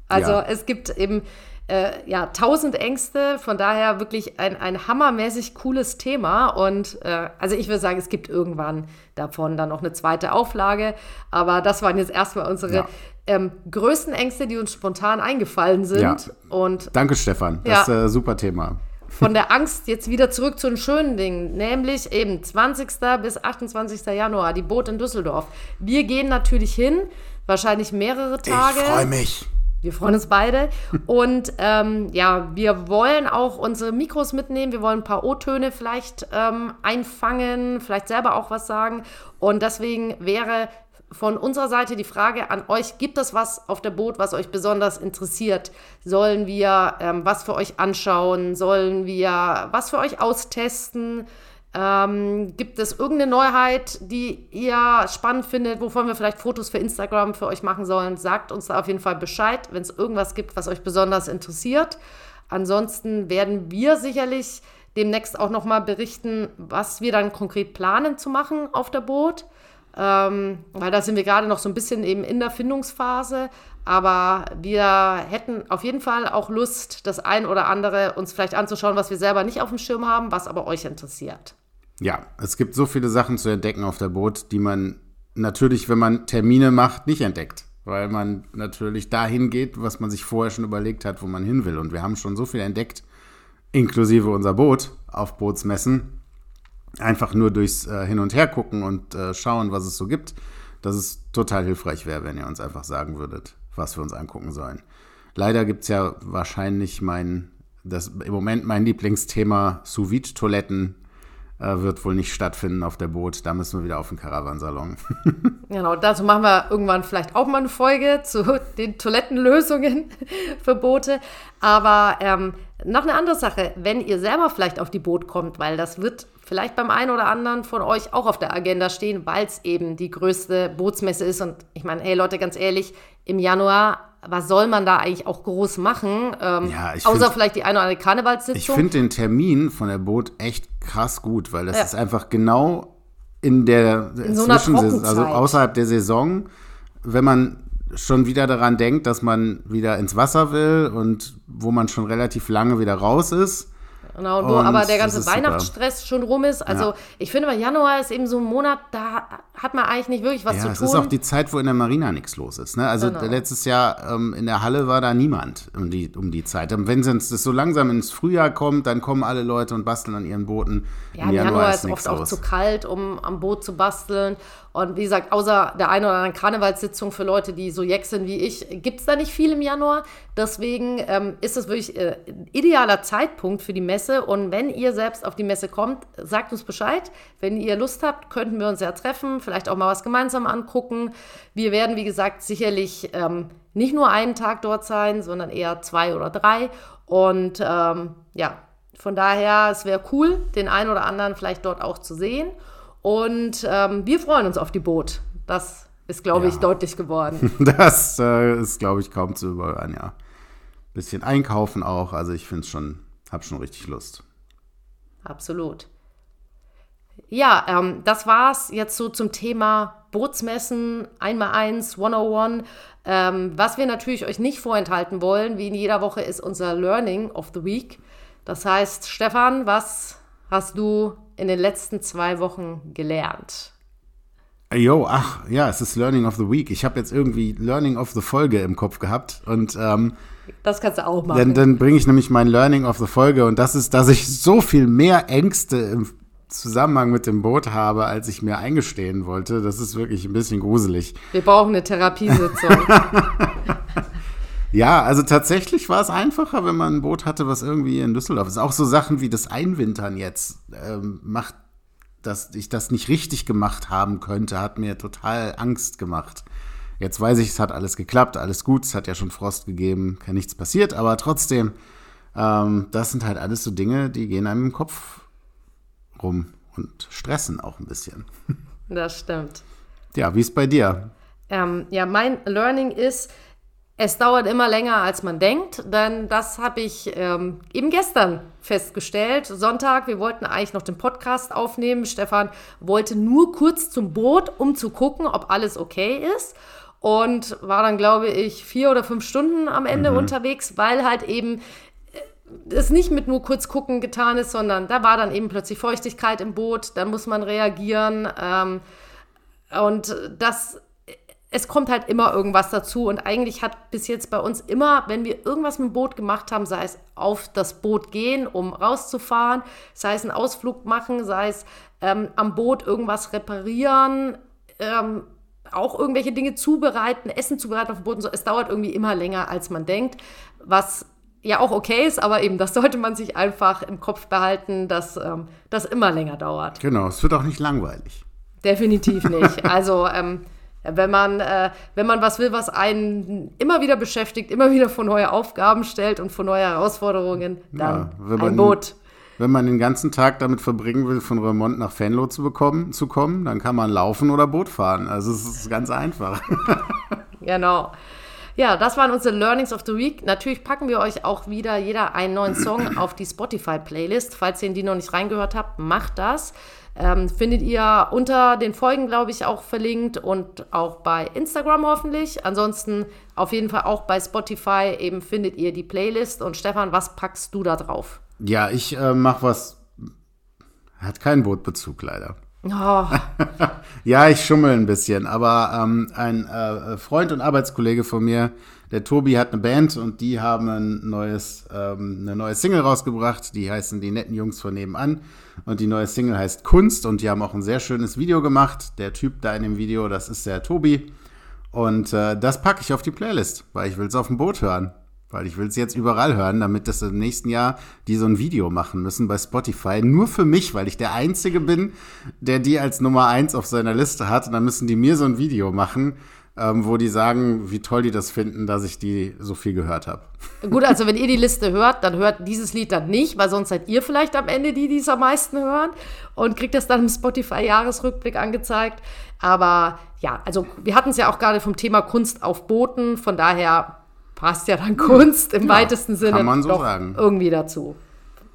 Also ja. es gibt eben äh, ja tausend Ängste, von daher wirklich ein, ein hammermäßig cooles Thema. Und äh, also ich würde sagen, es gibt irgendwann davon dann noch eine zweite Auflage. Aber das waren jetzt erstmal unsere ja. ähm, größten Ängste, die uns spontan eingefallen sind. Ja. Und, Danke, Stefan. Das ist ein äh, super Thema von der Angst jetzt wieder zurück zu den schönen Dingen, nämlich eben 20. bis 28. Januar, die Boot in Düsseldorf. Wir gehen natürlich hin, wahrscheinlich mehrere Tage. Ich freue mich. Wir freuen uns beide. Und ähm, ja, wir wollen auch unsere Mikros mitnehmen. Wir wollen ein paar O-Töne vielleicht ähm, einfangen, vielleicht selber auch was sagen. Und deswegen wäre von unserer Seite die Frage an euch, gibt es was auf der Boot, was euch besonders interessiert? Sollen wir ähm, was für euch anschauen? Sollen wir was für euch austesten? Ähm, gibt es irgendeine Neuheit, die ihr spannend findet, wovon wir vielleicht Fotos für Instagram für euch machen sollen? Sagt uns da auf jeden Fall Bescheid, wenn es irgendwas gibt, was euch besonders interessiert. Ansonsten werden wir sicherlich demnächst auch noch mal berichten, was wir dann konkret planen zu machen auf der Boot. Ähm, weil da sind wir gerade noch so ein bisschen eben in der Findungsphase. Aber wir hätten auf jeden Fall auch Lust, das ein oder andere uns vielleicht anzuschauen, was wir selber nicht auf dem Schirm haben, was aber euch interessiert. Ja, es gibt so viele Sachen zu entdecken auf der Boot, die man natürlich, wenn man Termine macht, nicht entdeckt. Weil man natürlich dahin geht, was man sich vorher schon überlegt hat, wo man hin will. Und wir haben schon so viel entdeckt, inklusive unser Boot auf Bootsmessen, einfach nur durchs äh, Hin- und Her gucken und äh, schauen, was es so gibt, dass es total hilfreich wäre, wenn ihr uns einfach sagen würdet, was wir uns angucken sollen. Leider gibt es ja wahrscheinlich mein, das im Moment mein Lieblingsthema sous toiletten äh, wird wohl nicht stattfinden auf der Boot. Da müssen wir wieder auf den Karawansalon. genau, dazu machen wir irgendwann vielleicht auch mal eine Folge zu den Toilettenlösungen für Boote. Aber ähm, noch eine andere Sache, wenn ihr selber vielleicht auf die Boot kommt, weil das wird vielleicht beim einen oder anderen von euch auch auf der Agenda stehen, weil es eben die größte Bootsmesse ist. Und ich meine, hey Leute, ganz ehrlich, im Januar, was soll man da eigentlich auch groß machen? Ähm, ja, außer find, vielleicht die eine oder andere Karnevalssitzung. Ich finde den Termin von der Boot echt krass gut, weil das ja. ist einfach genau in der in so Zwischensaison, also außerhalb der Saison, wenn man schon wieder daran denkt, dass man wieder ins Wasser will und wo man schon relativ lange wieder raus ist Genau, wo Und aber der ganze ist super. Weihnachtsstress schon rum ist. Also Ja. ich finde, mal Januar ist eben so ein Monat, da hat man eigentlich nicht wirklich was Ja, zu es tun. ist auch die Zeit, wo in der Marina nichts los ist. Ne? Also Genau. letztes Jahr ähm, in der Halle war da niemand um die, um die Zeit. Und wenn es so langsam ins Frühjahr kommt, dann kommen alle Leute und basteln an ihren Booten. ja, im Januar, ist oft auch zu kalt, um am Boot zu basteln. Und wie gesagt, außer der einen oder anderen Karnevalssitzung für Leute, die so jeck sind wie ich, gibt es da nicht viel im Januar. Deswegen ähm, ist es wirklich äh, ein idealer Zeitpunkt für die Messe. Und wenn ihr selbst auf die Messe kommt, sagt uns Bescheid. Wenn ihr Lust habt, könnten wir uns ja treffen, vielleicht auch mal was gemeinsam angucken. Wir werden, wie gesagt, sicherlich ähm, nicht nur einen Tag dort sein, sondern eher zwei oder drei. Und ähm, ja, von daher, es wäre cool, den einen oder anderen vielleicht dort auch zu sehen. Und ähm, wir freuen uns auf die Boot. Das ist, glaube ich, Ja. deutlich geworden. Das äh, ist, glaube ich, kaum zu überhören, ja. Bisschen einkaufen auch. Also ich finde es schon, habe schon richtig Lust. Absolut. Ja, ähm, das war's jetzt so zum Thema Bootsmessen, 1x1, 101. Ähm, was wir natürlich euch nicht vorenthalten wollen, wie in jeder Woche, ist unser Learning of the Week. Das heißt, Stefan, was hast du in den letzten zwei Wochen gelernt? Jo, ach, ja, es ist Learning of the Week. Ich habe jetzt irgendwie Learning of the Folge im Kopf gehabt und ähm, Das kannst du auch machen. dann, dann bringe ich nämlich mein Learning of the Folge und das ist, dass ich so viel mehr Ängste im Zusammenhang mit dem Boot habe, als ich mir eingestehen wollte. Das ist wirklich ein bisschen gruselig. wir brauchen eine Therapiesitzung. Ja, also tatsächlich war es einfacher, wenn man ein Boot hatte, was irgendwie in Düsseldorf ist. Auch so Sachen wie das Einwintern jetzt ähm, macht, dass ich das nicht richtig gemacht haben könnte, hat mir total Angst gemacht. Jetzt weiß ich, es hat alles geklappt, alles gut, es hat ja schon Frost gegeben, kann nichts passiert, aber trotzdem, ähm, das sind halt alles so Dinge, die gehen einem im Kopf rum und stressen auch ein bisschen. das stimmt. Ja, wie ist bei dir? Ähm, ja, mein Learning ist, es dauert immer länger, als man denkt, denn das habe ich ähm, eben gestern festgestellt. Sonntag, wir wollten eigentlich noch den Podcast aufnehmen. Stefan wollte nur kurz zum Boot, um zu gucken, ob alles okay ist. Und war dann, glaube ich, vier oder fünf Stunden am Ende unterwegs, weil halt eben es nicht mit nur kurz gucken getan ist, sondern da war dann eben plötzlich Feuchtigkeit im Boot, da muss man reagieren. Ähm, und das, es kommt halt immer irgendwas dazu. Und eigentlich hat bis jetzt bei uns immer, wenn wir irgendwas mit dem Boot gemacht haben, sei es auf das Boot gehen, um rauszufahren, sei es einen Ausflug machen, sei es ähm, am Boot irgendwas reparieren, ähm, auch irgendwelche Dinge zubereiten, Essen zubereiten auf dem Boot. und So. Es dauert irgendwie immer länger, als man denkt, was ja auch okay ist, aber eben das sollte man sich einfach im Kopf behalten, dass ähm, das immer länger dauert. Genau, es wird auch nicht langweilig. Definitiv nicht. Also ähm, wenn man, äh, wenn man was will, was einen immer wieder beschäftigt, immer wieder vor neue Aufgaben stellt und vor neue Herausforderungen, dann Ja, ein Boot. Wenn man den ganzen Tag damit verbringen will, von Remont nach Venlo zu, bekommen, zu kommen, dann kann man laufen oder Boot fahren. Also es ist ganz einfach. Genau. Ja, das waren unsere Learnings of the Week. Natürlich packen wir euch auch wieder jeder einen neuen Song auf die Spotify-Playlist. Falls ihr in die noch nicht reingehört habt, macht das. Ähm, findet ihr unter den Folgen, glaube ich, auch verlinkt und auch bei Instagram hoffentlich. Ansonsten auf jeden Fall auch bei Spotify eben findet ihr die Playlist. Und Stefan, was packst du da drauf? Ja, ich äh, mache was. Hat keinen Bootbezug leider. Oh, Ja, ich schummel ein bisschen, aber ähm, ein äh, Freund und Arbeitskollege von mir, der Tobi, hat eine Band und die haben ein neues, ähm, eine neue Single rausgebracht. Die heißen Die netten Jungs von nebenan. Und die neue Single heißt Kunst und die haben auch ein sehr schönes Video gemacht. Der Typ da in dem Video, das ist der Tobi. Und äh, das packe ich auf die Playlist, weil ich will es auf dem Boot hören. Weil ich will es jetzt überall hören, damit das im nächsten Jahr die so ein Video machen müssen bei Spotify. Nur für mich, weil ich der Einzige bin, der die als Nummer eins auf seiner Liste hat. Und dann müssen die mir so ein Video machen, ähm, wo die sagen, wie toll die das finden, dass ich die so viel gehört habe. Gut, also wenn ihr die Liste hört, dann hört dieses Lied dann nicht, weil sonst seid ihr vielleicht am Ende die, die es am meisten hören und kriegt das dann im Spotify-Jahresrückblick angezeigt. Aber ja, also wir hatten es ja auch gerade vom Thema Kunst auf Booten, von daher passt ja dann Kunst im Ja, weitesten Sinne kann man so doch sagen. irgendwie dazu.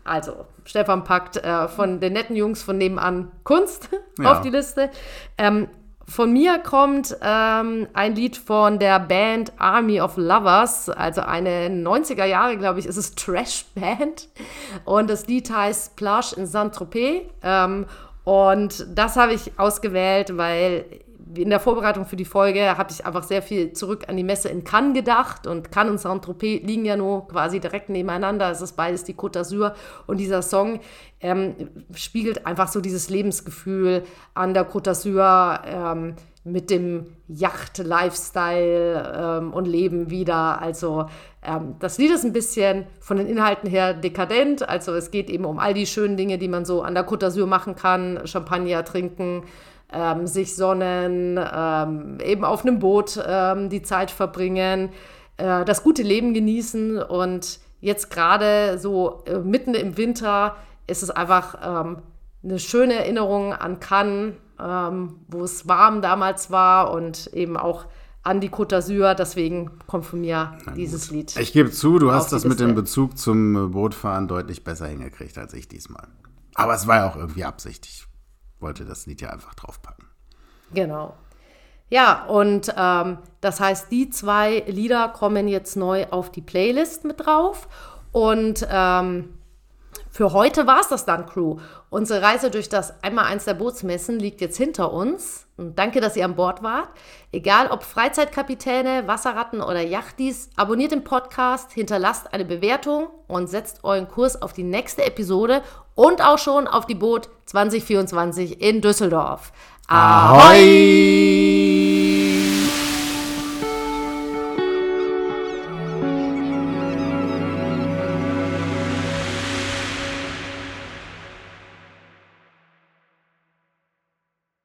Also, Stefan packt äh, von den netten Jungs von nebenan Kunst Ja. auf die Liste. Ähm, von mir kommt ähm, ein Lied von der Band Army of Lovers, also eine 90er Jahre, glaube ich, ist es Trash-Band. Und das Lied heißt Plage in Saint-Tropez. Ähm, und das habe ich ausgewählt, weil in der Vorbereitung für die Folge habe ich einfach sehr viel zurück an die Messe in Cannes gedacht. Und Cannes und Saint-Tropez liegen ja nur quasi direkt nebeneinander. Es ist beides die Côte d'Azur. Und dieser Song ähm, spiegelt einfach so dieses Lebensgefühl an der Côte d'Azur ähm, mit dem Yacht-Lifestyle ähm, und Leben wieder. Also ähm, das Lied ist ein bisschen von den Inhalten her dekadent. Also es geht eben um all die schönen Dinge, die man so an der Côte d'Azur machen kann. Champagner trinken, ähm, sich sonnen, ähm, eben auf einem Boot ähm, die Zeit verbringen, äh, das gute Leben genießen und jetzt gerade so äh, mitten im Winter ist es einfach ähm, eine schöne Erinnerung an Cannes, ähm, wo es warm damals war und eben auch an die Côte d'Azur. Deswegen kommt von mir dieses Lied. Ich gebe zu, du hast das mit dem Bezug zum Bootfahren deutlich besser hingekriegt als ich diesmal. Aber es war ja auch irgendwie absichtlich wollte das Lied ja einfach draufpacken. Genau. Ja, und ähm, das heißt, die zwei Lieder kommen jetzt neu auf die Playlist mit drauf. Und ähm, für heute war es das dann, Crew. Unsere Reise durch das Einmaleins der Bootsmessen liegt jetzt hinter uns. Und danke, dass ihr an Bord wart. Egal ob Freizeitkapitäne, Wasserratten oder Yachtis, abonniert den Podcast, hinterlasst eine Bewertung und setzt euren Kurs auf die nächste Episode und auch schon auf die Boot 2024 in Düsseldorf. Ahoi!